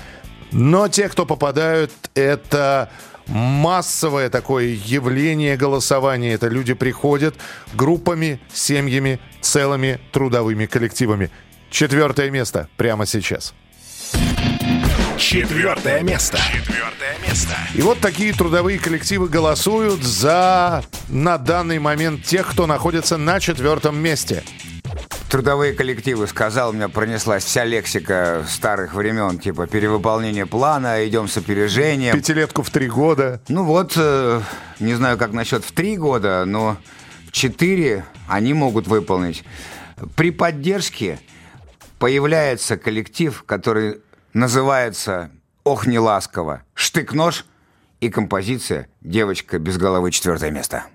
Но те, кто попадают, это массовое такое явление голосования. Это люди приходят группами, семьями, целыми трудовыми коллективами. Четвертое место прямо сейчас. Четвертое место. Четвертое место. И вот такие трудовые коллективы голосуют за на данный момент тех, кто находится на четвертом месте. Трудовые коллективы, сказал, у меня пронеслась вся лексика старых времен, типа перевыполнение плана, идем с опережением. Пятилетку в три года. Ну вот, э, не знаю, как насчет в три года, но в четыре они могут выполнить. При поддержке появляется коллектив, который называется «Ох, не ласково», «Штык-нож» и композиция «Девочка без головы» четвертое место.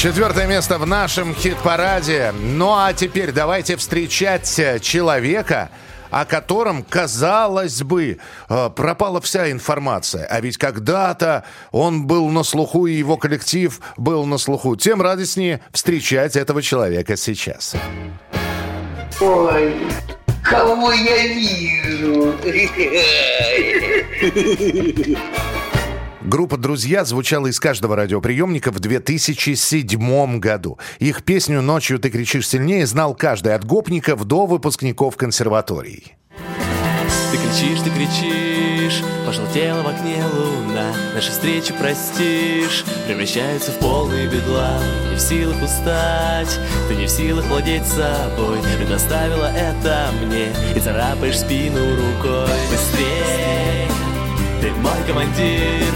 Четвертое место в нашем хит-параде. Ну а теперь давайте встречать э, человека, о котором, казалось бы, э, пропала вся информация. А ведь когда-то он был на слуху, и его коллектив был на слуху. Тем радостнее встречать этого человека сейчас. Ой, кого я вижу? Группа «Друзья» звучала из каждого радиоприемника в 2007 году. Их песню «Ночью ты кричишь сильнее» знал каждый от гопников до выпускников консерваторий. Ты кричишь, ты кричишь Пожелтела в окне луна Наши встречи простишь Превращаются в полный бедлам Не в силах устать Ты не в силах владеть собой Предоставила это мне И царапаешь спину рукой Быстрей Ты мой командир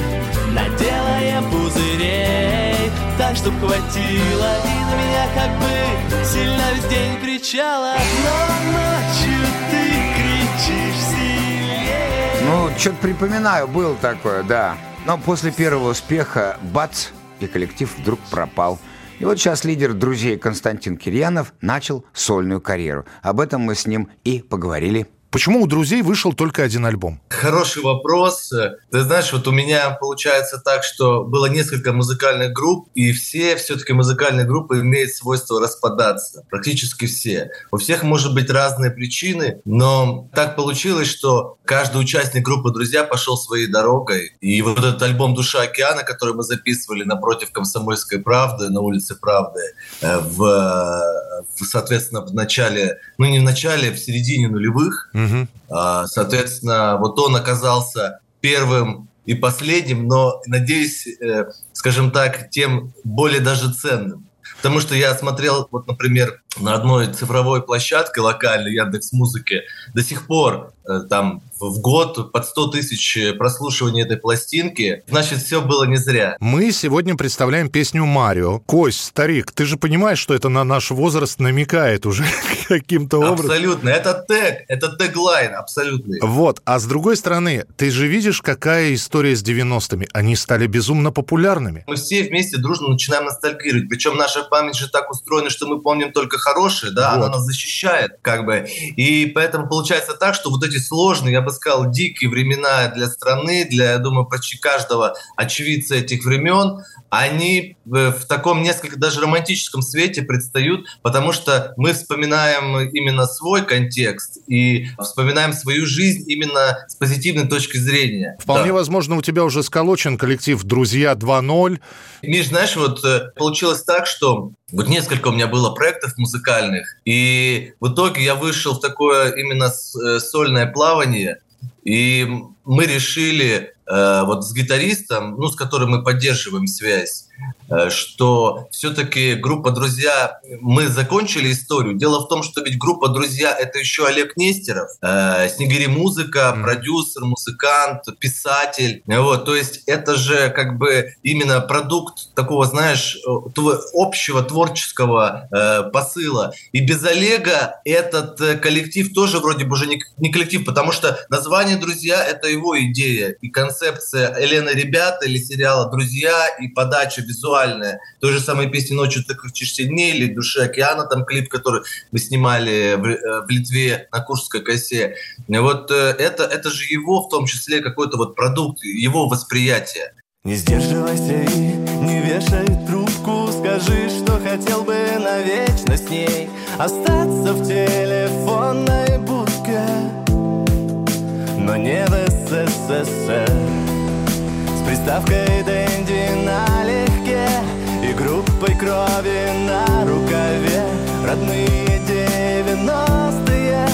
Наделаем пузырей Так, чтоб хватило И на меня как бы Сильно весь день кричала Но ночью ты кричишь сильнее Ну, что-то припоминаю, было такое, да. Но после первого успеха, бац, и коллектив вдруг пропал. И вот сейчас лидер друзей Константин Кирьянов начал сольную карьеру. Об этом мы с ним и поговорили. Почему у друзей вышел только один альбом? Хороший вопрос. Ты знаешь, вот у меня получается так, что было несколько музыкальных групп, и все все-таки музыкальные группы имеют свойство распадаться. Практически все. У всех может быть разные причины, но так получилось, что каждый участник группы «Друзья» пошел своей дорогой. И вот этот альбом «Душа океана», который мы записывали напротив «Комсомольской правды» на улице Правды, э, в, в, соответственно, в начале, ну не в начале, в середине нулевых, а, Соответственно, вот он оказался первым и последним, но, надеюсь, э, скажем так, тем более даже ценным. Потому что я смотрел, вот, например, на одной цифровой площадке локальной Яндекс Музыки до сих пор э, там в год под 100 тысяч прослушиваний этой пластинки. Значит, все было не зря. Мы сегодня представляем песню «Марио». Кость, старик, ты же понимаешь, что это на наш возраст намекает уже каким-то образом. Абсолютно. Это тег, это теглайн абсолютный. Вот, а с другой стороны, ты же видишь, какая история с 90-ми. Они стали безумно популярными. Мы все вместе дружно начинаем ностальгировать. Причем наша память же так устроена, что мы помним только хорошее, да, Вот. она нас защищает, как бы. И поэтому получается так, что вот эти сложные, я бы сказал, дикие времена для страны, для, я думаю, почти каждого очевидца этих времен, они э, в таком несколько даже романтическом свете предстают, потому что мы вспоминаем именно свой контекст и вспоминаем свою жизнь именно с позитивной точки зрения. Вполне Да. возможно, у тебя уже сколочен коллектив «Друзья 2.0». Миш, знаешь, вот э, получилось так, что вот несколько у меня было проектов музыкальных, и в итоге я вышел в такое именно э, сольное плавание, и мы решили вот с гитаристом, ну, с которым мы поддерживаем связь, э, что все-таки группа «Друзья», мы закончили историю. Дело в том, что ведь группа «Друзья» — это еще Олег Нестеров, э, «Снегири музыка», продюсер, музыкант, писатель. Вот, то есть это же как бы именно продукт такого, знаешь, э, общего творческого э, посыла. И без Олега этот э, коллектив тоже вроде бы уже не, не коллектив, потому что название «Друзья» — это его идея и концепция Елена Ребята или сериала «Друзья» и подача визуальная. Той же самой песни «Ночью ты кричишь сильнее» или «Души океана», там клип, который мы снимали в, э, в Литве на Куршской косе. Вот э, это, это же его в том числе какой-то вот продукт, его восприятие. Не сдерживайся и не вешай трубку Скажи, что хотел бы навечно с ней Остаться в телефонной Но не в СССР. С приставкой Дэнди налегке И группой крови на рукаве. Родные девяностые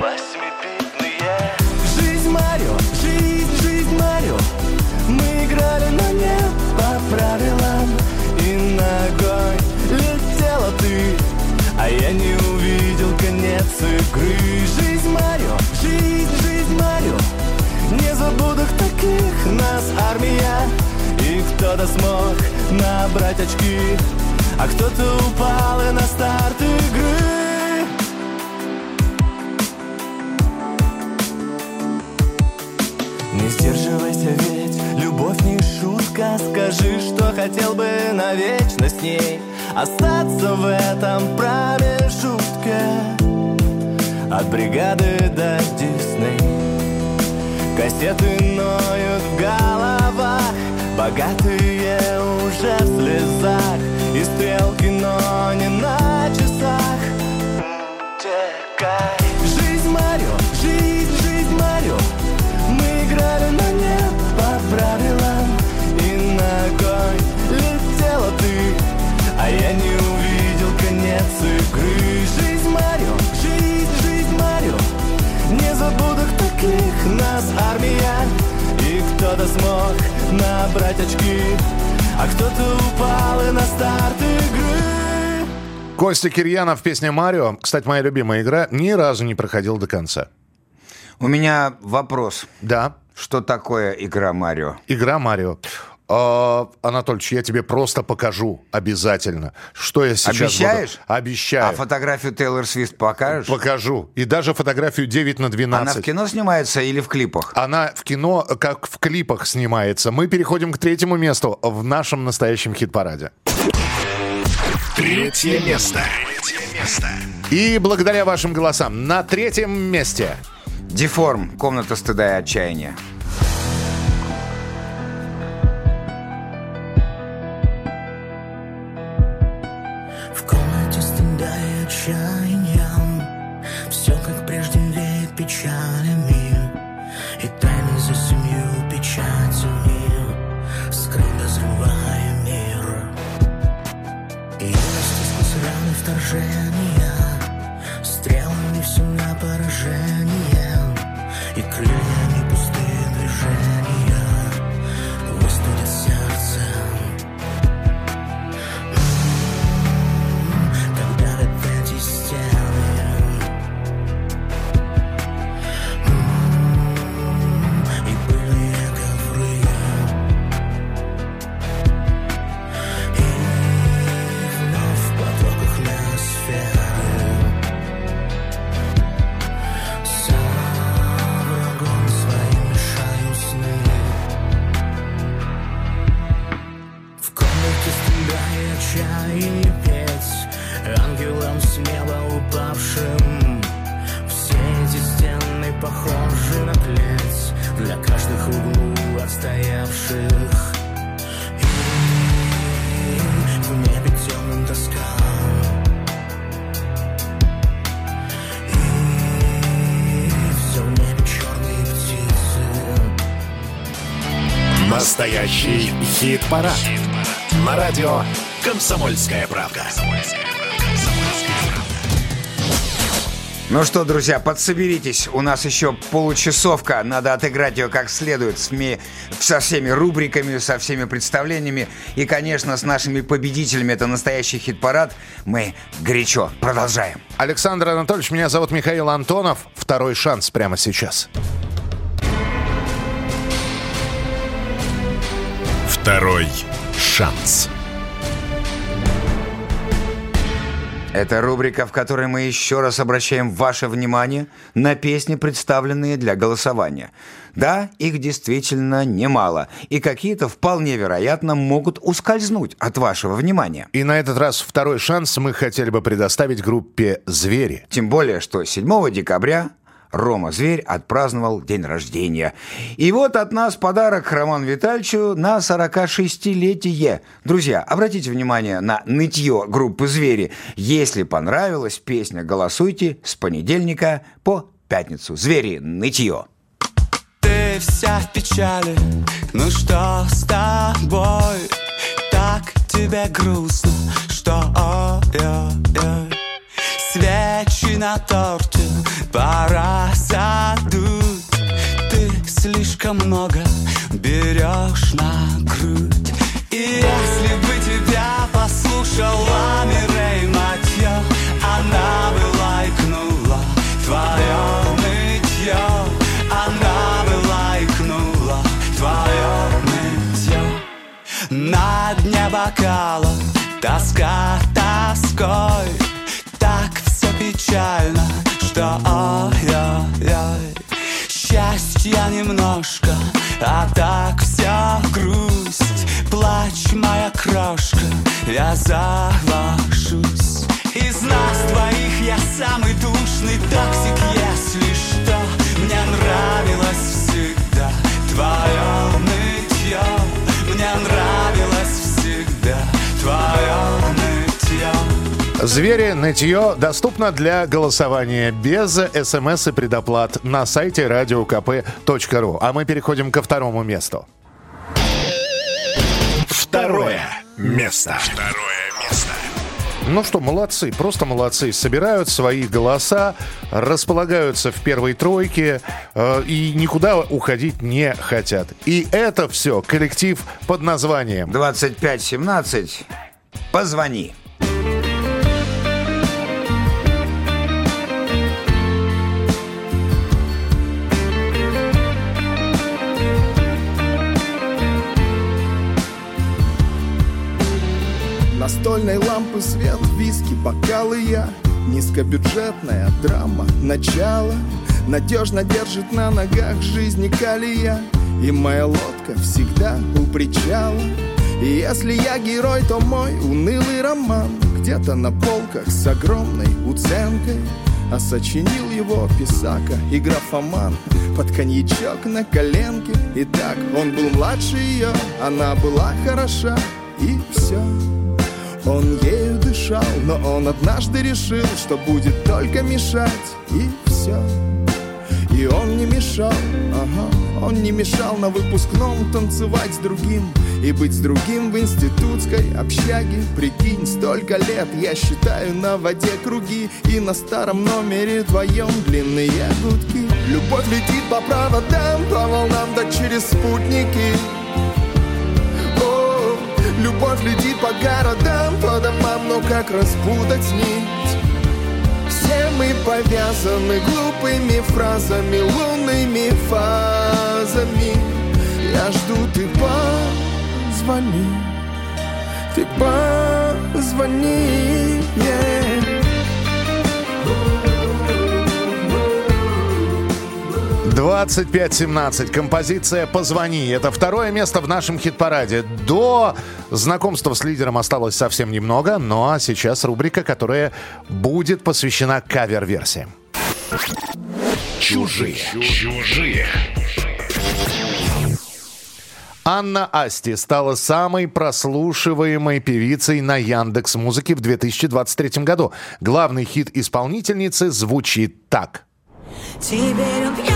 Восьмибитные. Жизнь Марио, жизнь, жизнь Марио. Мы играли, но не по правилам. И ногой летела ты А я не увидел конец игры. Жизнь Марио, жизнь, Забуду таких нас армия. И кто-то смог набрать очки? А кто-то упал и на старт игры. Не сдерживайся, ведь любовь не шутка. Скажи, что хотел бы навечно с ней Остаться в этом промежутке. От бригады до Дисней Кассеты ноют в головах Богатые уже в слезах. И стрелки, но не на набрать очки А кто-то упал и на старт игры Костя Кирьянов, песня «Марио». Кстати, моя любимая игра. Ни разу не проходил до конца. У меня вопрос. Да. Что такое игра Марио? Игра «Марио». А, Анатольевич, я тебе просто покажу обязательно, что я сейчас Обещаешь? буду. Обещаю. А фотографию Тейлор Свифт покажешь? Покажу. И даже фотографию 9 на 12. Она в кино снимается или в клипах? Она в кино, как в клипах снимается. Мы переходим к третьему месту в нашем настоящем хит-параде. Третье место. И благодаря вашим голосам на третьем месте. Деформ. Комната стыда и отчаяния. Хит-парад. На радио «Комсомольская правда». Ну что, друзья, подсоберитесь. У нас еще получасовка. Надо отыграть ее как следует. С ми- со всеми рубриками, со всеми представлениями. И, конечно, с нашими победителями. Это настоящий хит-парад. Мы горячо продолжаем. Александр Анатольевич, меня зовут Михаил Антонов. Второй шанс прямо сейчас. Второй шанс. Это рубрика, в которой мы еще раз обращаем ваше внимание на песни, представленные для голосования. Да, их действительно немало, и какие-то вполне вероятно могут ускользнуть от вашего внимания. И на этот раз второй шанс мы хотели бы предоставить группе «Звери». Тем более, что 7 декабря Рома Зверь отпраздновал день рождения. И вот от нас подарок Роману Витальевичу на 46-летие. Друзья, обратите внимание на нытье группы «Звери». Если понравилась песня, голосуйте с понедельника по пятницу. «Звери. Нытье». Ты вся в печали, ну что с тобой? Так тебе грустно, что ой-ой-ой На торте. Пора задуть Ты слишком много берешь на грудь. И если бы тебя послушала Мирей Матьё Она бы лайкнула твое нытье Она бы лайкнула твое нытье На дне бокала тоска тоской печально, что ой-ой-ой Счастья немножко, а так вся грусть. Плачь, моя крошка, я завожусь. Из нас двоих я самый душный токсик, если что. Мне нравилось всегда твое нытье. Мне нравилось всегда твое нытье «Звери. Нытье» доступно для голосования без смс и предоплат на сайте radiokp.ru. А мы переходим ко второму месту. Второе место. Второе место. Ну что, молодцы, просто молодцы. Собирают свои голоса, располагаются в первой тройке э, и никуда уходить не хотят. И это все коллектив под названием 2517. Позвони. Настольной лампы свет, виски, бокалы я. Низкобюджетная драма, начало. Надежно держит на ногах жизни калия. И моя лодка всегда у причала. И если я герой, то мой унылый роман Где-то на полках с огромной уценкой. А сочинил его писака и графоман Под коньячок на коленке. Итак, он был младше ее Она была хороша И все он ею дышал, но он однажды решил, что будет только мешать, и все. И он не мешал, ага, он не мешал на выпускном танцевать с другим и быть с другим в институтской общаге. Прикинь, столько лет я считаю на воде круги и на старом номере вдвоем длинные гудки. Любовь летит по проводам, по волнам, да через спутники. Любовь летит по городам, по домам, но как распутать нить? Все мы повязаны глупыми фразами, лунными фазами. Я жду, ты позвони, ты позвони, yeah. 2517. Композиция «Позвони». Это второе место в нашем хит-параде. До знакомства с лидером осталось совсем немного, ну а сейчас рубрика, которая будет посвящена кавер-версиям. Чужие. Чужие. Анна Асти стала самой прослушиваемой певицей на Яндекс Музыке в 2023 году. Главный хит исполнительницы звучит так. Теперь он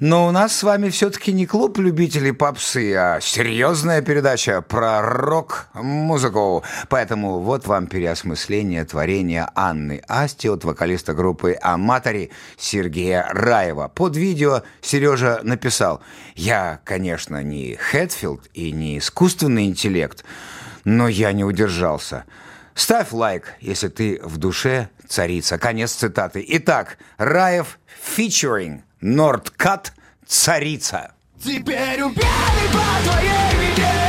Но у нас с вами все-таки не клуб любителей попсы, а серьезная передача про рок-музыку. Поэтому вот вам переосмысление творения Анны Асти от вокалиста группы «Аматори» Сергея Раева. Под видео Сережа написал «Я, конечно, не Хэтфилд и не искусственный интеллект, но я не удержался». Ставь лайк, если ты в душе царица. Конец цитаты. Итак, Раев фичеринг Нордкат царица. Теперь пьяный по твоей вине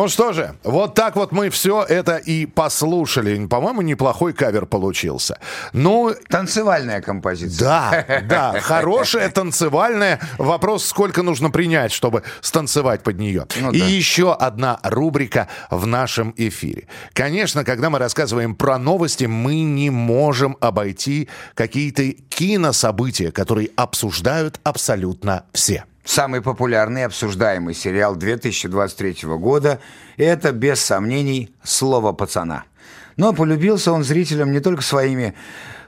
Ну что же, вот так вот мы все это и послушали. По-моему, неплохой кавер получился. Ну, Танцевальная композиция. да, да, хорошая танцевальная. Вопрос, сколько нужно принять, чтобы станцевать под нее. Ну и да. еще одна рубрика в нашем эфире. Конечно, когда мы рассказываем про новости, мы не можем обойти какие-то кинособытия, которые обсуждают абсолютно все. Самый популярный обсуждаемый сериал 2023 года – это, без сомнений, «Слово пацана». Но полюбился он зрителям не только своими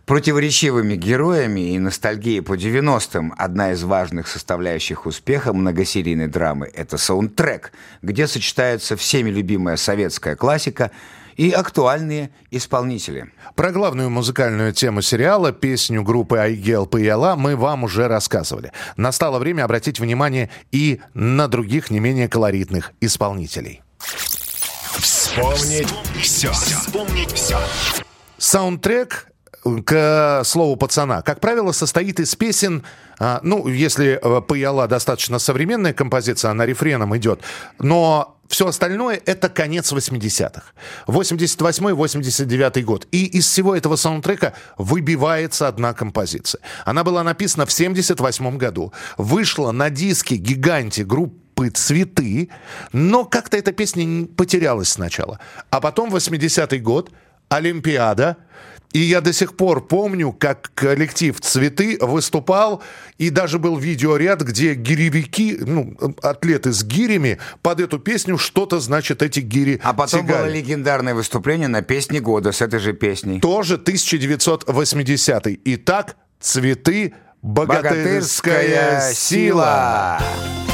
Противоречивыми героями и ностальгией по 90-м одна из важных составляющих успеха многосерийной драмы – это саундтрек, где сочетаются всеми любимая советская классика и актуальные исполнители. Про главную музыкальную тему сериала, песню группы Айгел Паяла, мы вам уже рассказывали. Настало время обратить внимание и на других не менее колоритных исполнителей. Вспомнить все. Вспомнить все. Саундтрек к слову пацана, как правило, состоит из песен, а, ну, если э, Паяла достаточно современная композиция, она рефреном идет, но все остальное это конец 80-х. 88-89 год. И из всего этого саундтрека выбивается одна композиция. Она была написана в 78 году. Вышла на диске гиганте группы «Цветы», но как-то эта песня потерялась сначала. А потом 80-й год, Олимпиада, и я до сих пор помню, как коллектив «Цветы» выступал, и даже был видеоряд, где гиревики, ну, атлеты с гирями, под эту песню что-то, значит, эти гири А потом тягали. было легендарное выступление на песне года с этой же песней. Тоже 1980 Итак, «Цветы», «Богатырская, сила». Но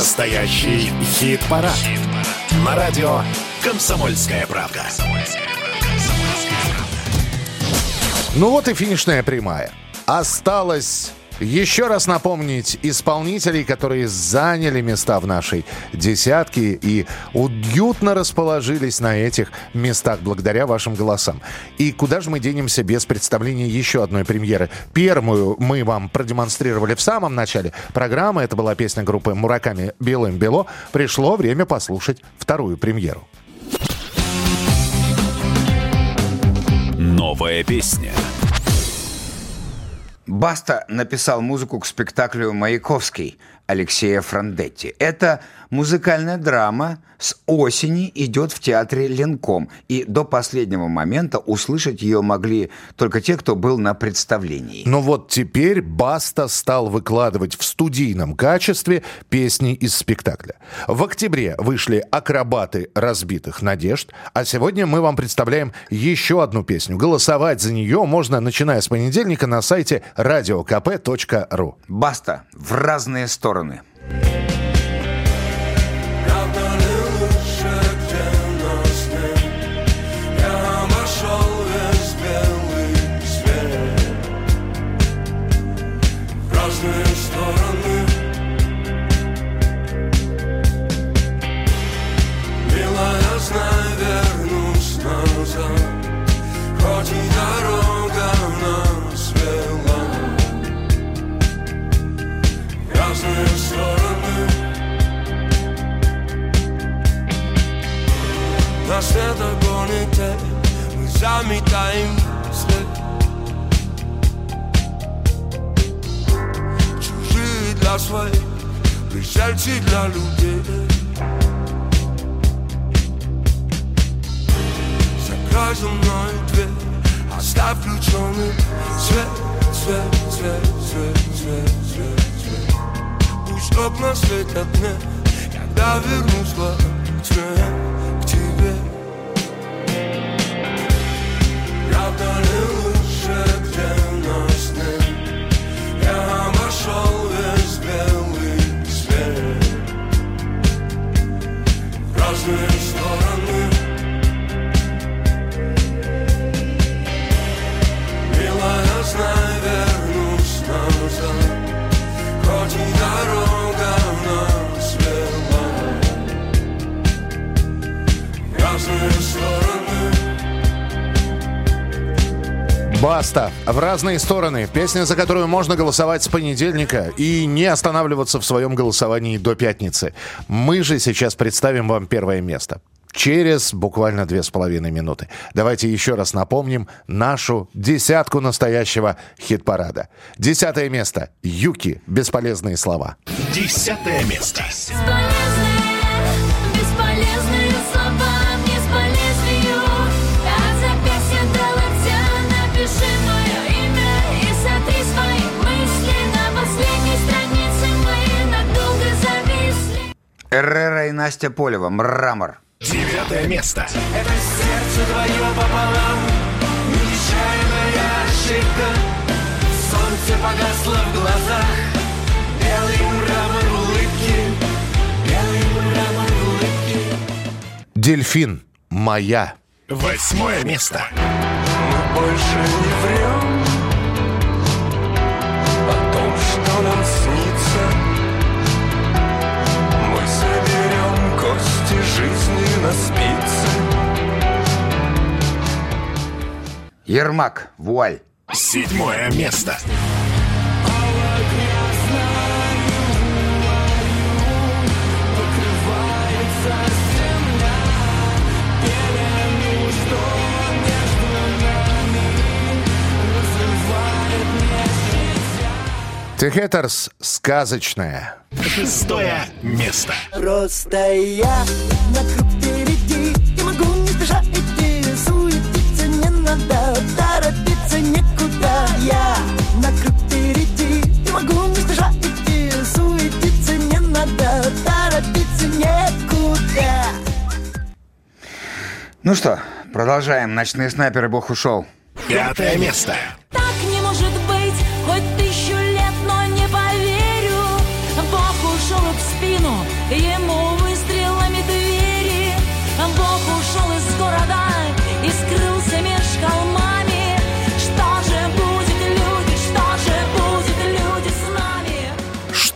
Настоящий хит-парад. На радио «Комсомольская правда». Ну вот и финишная прямая. Осталось еще раз напомнить исполнителей, которые заняли места в нашей десятке и уютно расположились на этих местах благодаря вашим голосам. И куда же мы денемся без представления еще одной премьеры? Первую мы вам продемонстрировали в самом начале программы. Это была песня группы «Мураками Белым Бело». Пришло время послушать вторую премьеру. Новая песня. Баста написал музыку к спектаклю «Маяковский» Алексея Франдетти. Это Музыкальная драма с осени идет в театре Ленком, и до последнего момента услышать ее могли только те, кто был на представлении. Но вот теперь Баста стал выкладывать в студийном качестве песни из спектакля. В октябре вышли «Акробаты разбитых надежд», а сегодня мы вам представляем еще одну песню. Голосовать за нее можно, начиная с понедельника, на сайте radiokp.ru. Баста в разные стороны. Правда мы заметаем след Чужие для своих, пришельцы для людей Закрой за мной дверь, оставь включенный свет, свет, свет, свет, свет, свет, свет Пусть окна светят мне, когда вернусь Баста. В разные стороны. Песня, за которую можно голосовать с понедельника и не останавливаться в своем голосовании до пятницы. Мы же сейчас представим вам первое место. Через буквально две с половиной минуты. Давайте еще раз напомним нашу десятку настоящего хит-парада. Десятое место. Юки. Бесполезные слова. Десятое место. Бесполезные Эррера и Настя Полева. Мрамор. Девятое место. Это сердце твое пополам Нечаянная ошибка Солнце погасло в глазах Белый мрамор улыбки Белый мрамор улыбки Дельфин. Моя. Восьмое место. Мы больше не врем Ермак. Вуаль. Седьмое место. Техетерс. Сказочная. Шестое место. Просто я на круг Ну что, продолжаем. Ночные снайперы, бог ушел. Пятое место.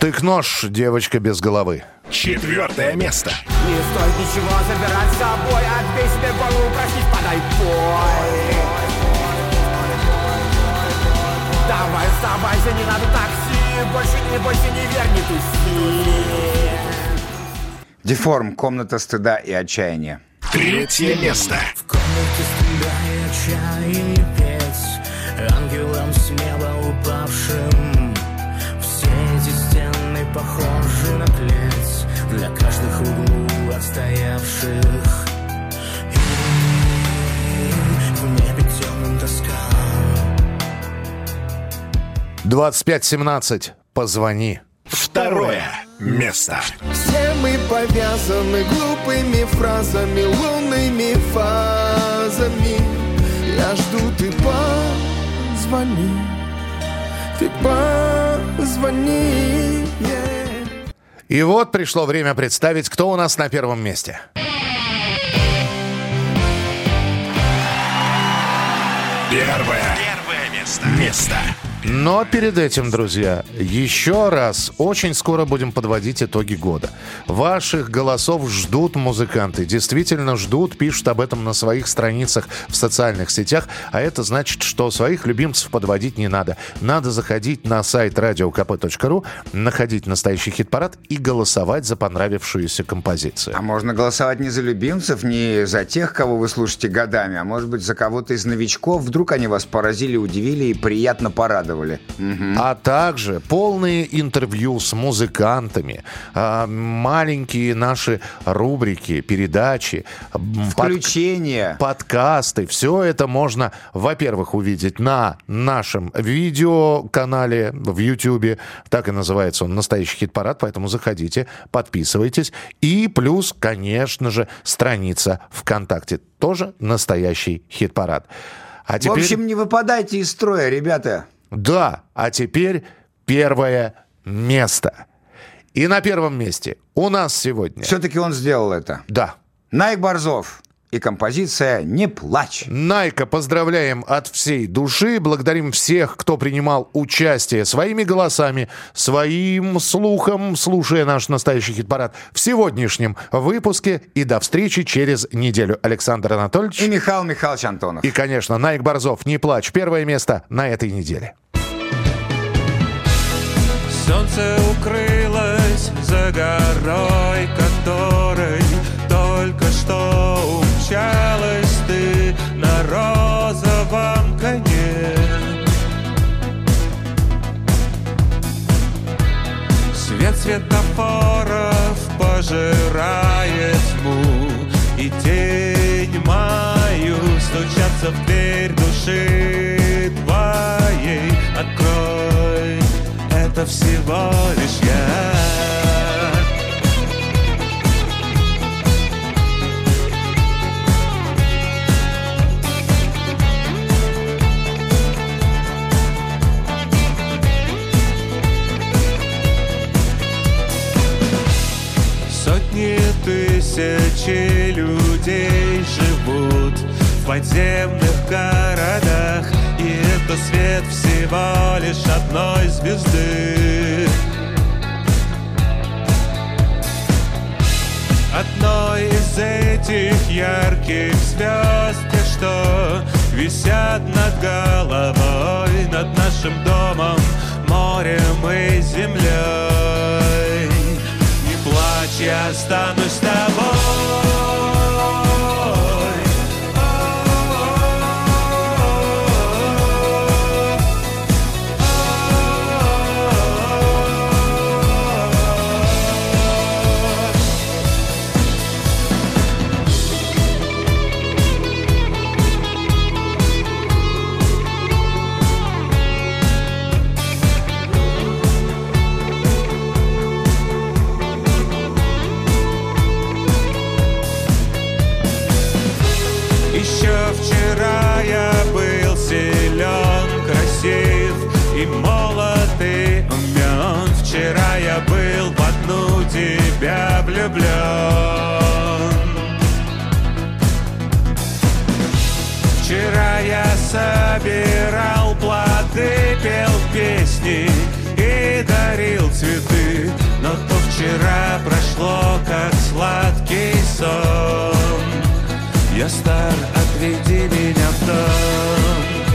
Нами? Штык-нож. Девочка без головы. Четвертое место. Не стоит ничего забирать с собой Отбей себе голову, проснись, подай бой Давай оставайся, не надо такси Больше не бойся, не верь, не туси Деформ. Комната стыда и отчаяния. Третье место. комнате стыда и отчаяния петь Ангелам с неба упавшим похожи на клеть для каждых углу отстоявших. И в небе темным тоска. 2517. Позвони. Второе место. Все мы повязаны глупыми фразами, лунными фазами. Я жду, ты позвони, ты позвони. yeah. И вот пришло время представить, кто у нас на первом месте. Первое. Первое место. Место. Но перед этим, друзья, еще раз, очень скоро будем подводить итоги года. Ваших голосов ждут музыканты, действительно ждут, пишут об этом на своих страницах в социальных сетях, а это значит, что своих любимцев подводить не надо. Надо заходить на сайт radiokp.ru, находить настоящий хит-парад и голосовать за понравившуюся композицию. А можно голосовать не за любимцев, не за тех, кого вы слушаете годами, а может быть за кого-то из новичков. Вдруг они вас поразили, удивили и приятно порадовали. Мгм. А также полные интервью с музыкантами, а, маленькие наши рубрики, передачи, м, под- Включения. подкасты. Все это можно, во-первых, увидеть на нашем видеоканале в YouTube. Так и называется он «Настоящий хит-парад», поэтому заходите, подписывайтесь. И плюс, конечно же, страница ВКонтакте. Тоже «Настоящий хит-парад». А теперь... В общем, не выпадайте из строя, ребята. Да, а теперь первое место. И на первом месте у нас сегодня... Все-таки он сделал это. Да. Найк Борзов. И композиция «Не плачь». Найка, поздравляем от всей души. Благодарим всех, кто принимал участие своими голосами, своим слухом, слушая наш настоящий хит-парад в сегодняшнем выпуске. И до встречи через неделю. Александр Анатольевич. И Михаил Михайлович Антонов. И, конечно, Найк Борзов, не плачь. Первое место на этой неделе. Солнце укрылось за горой, которой только что умчалась ты на розовом коне. Свет светофоров пожирает тьму, и тень мою стучатся в дверь души твоей. Открой, это всего лишь я. Тысячи людей живут в подземных городах И это свет всего лишь одной звезды. Одной из этих ярких звезд что висят над головой Над нашим домом, морем и землей я останусь с тобой тебя влюблен. Вчера я собирал плоды, пел песни и дарил цветы, но то вчера прошло как сладкий сон. Я стар, отведи меня в дом.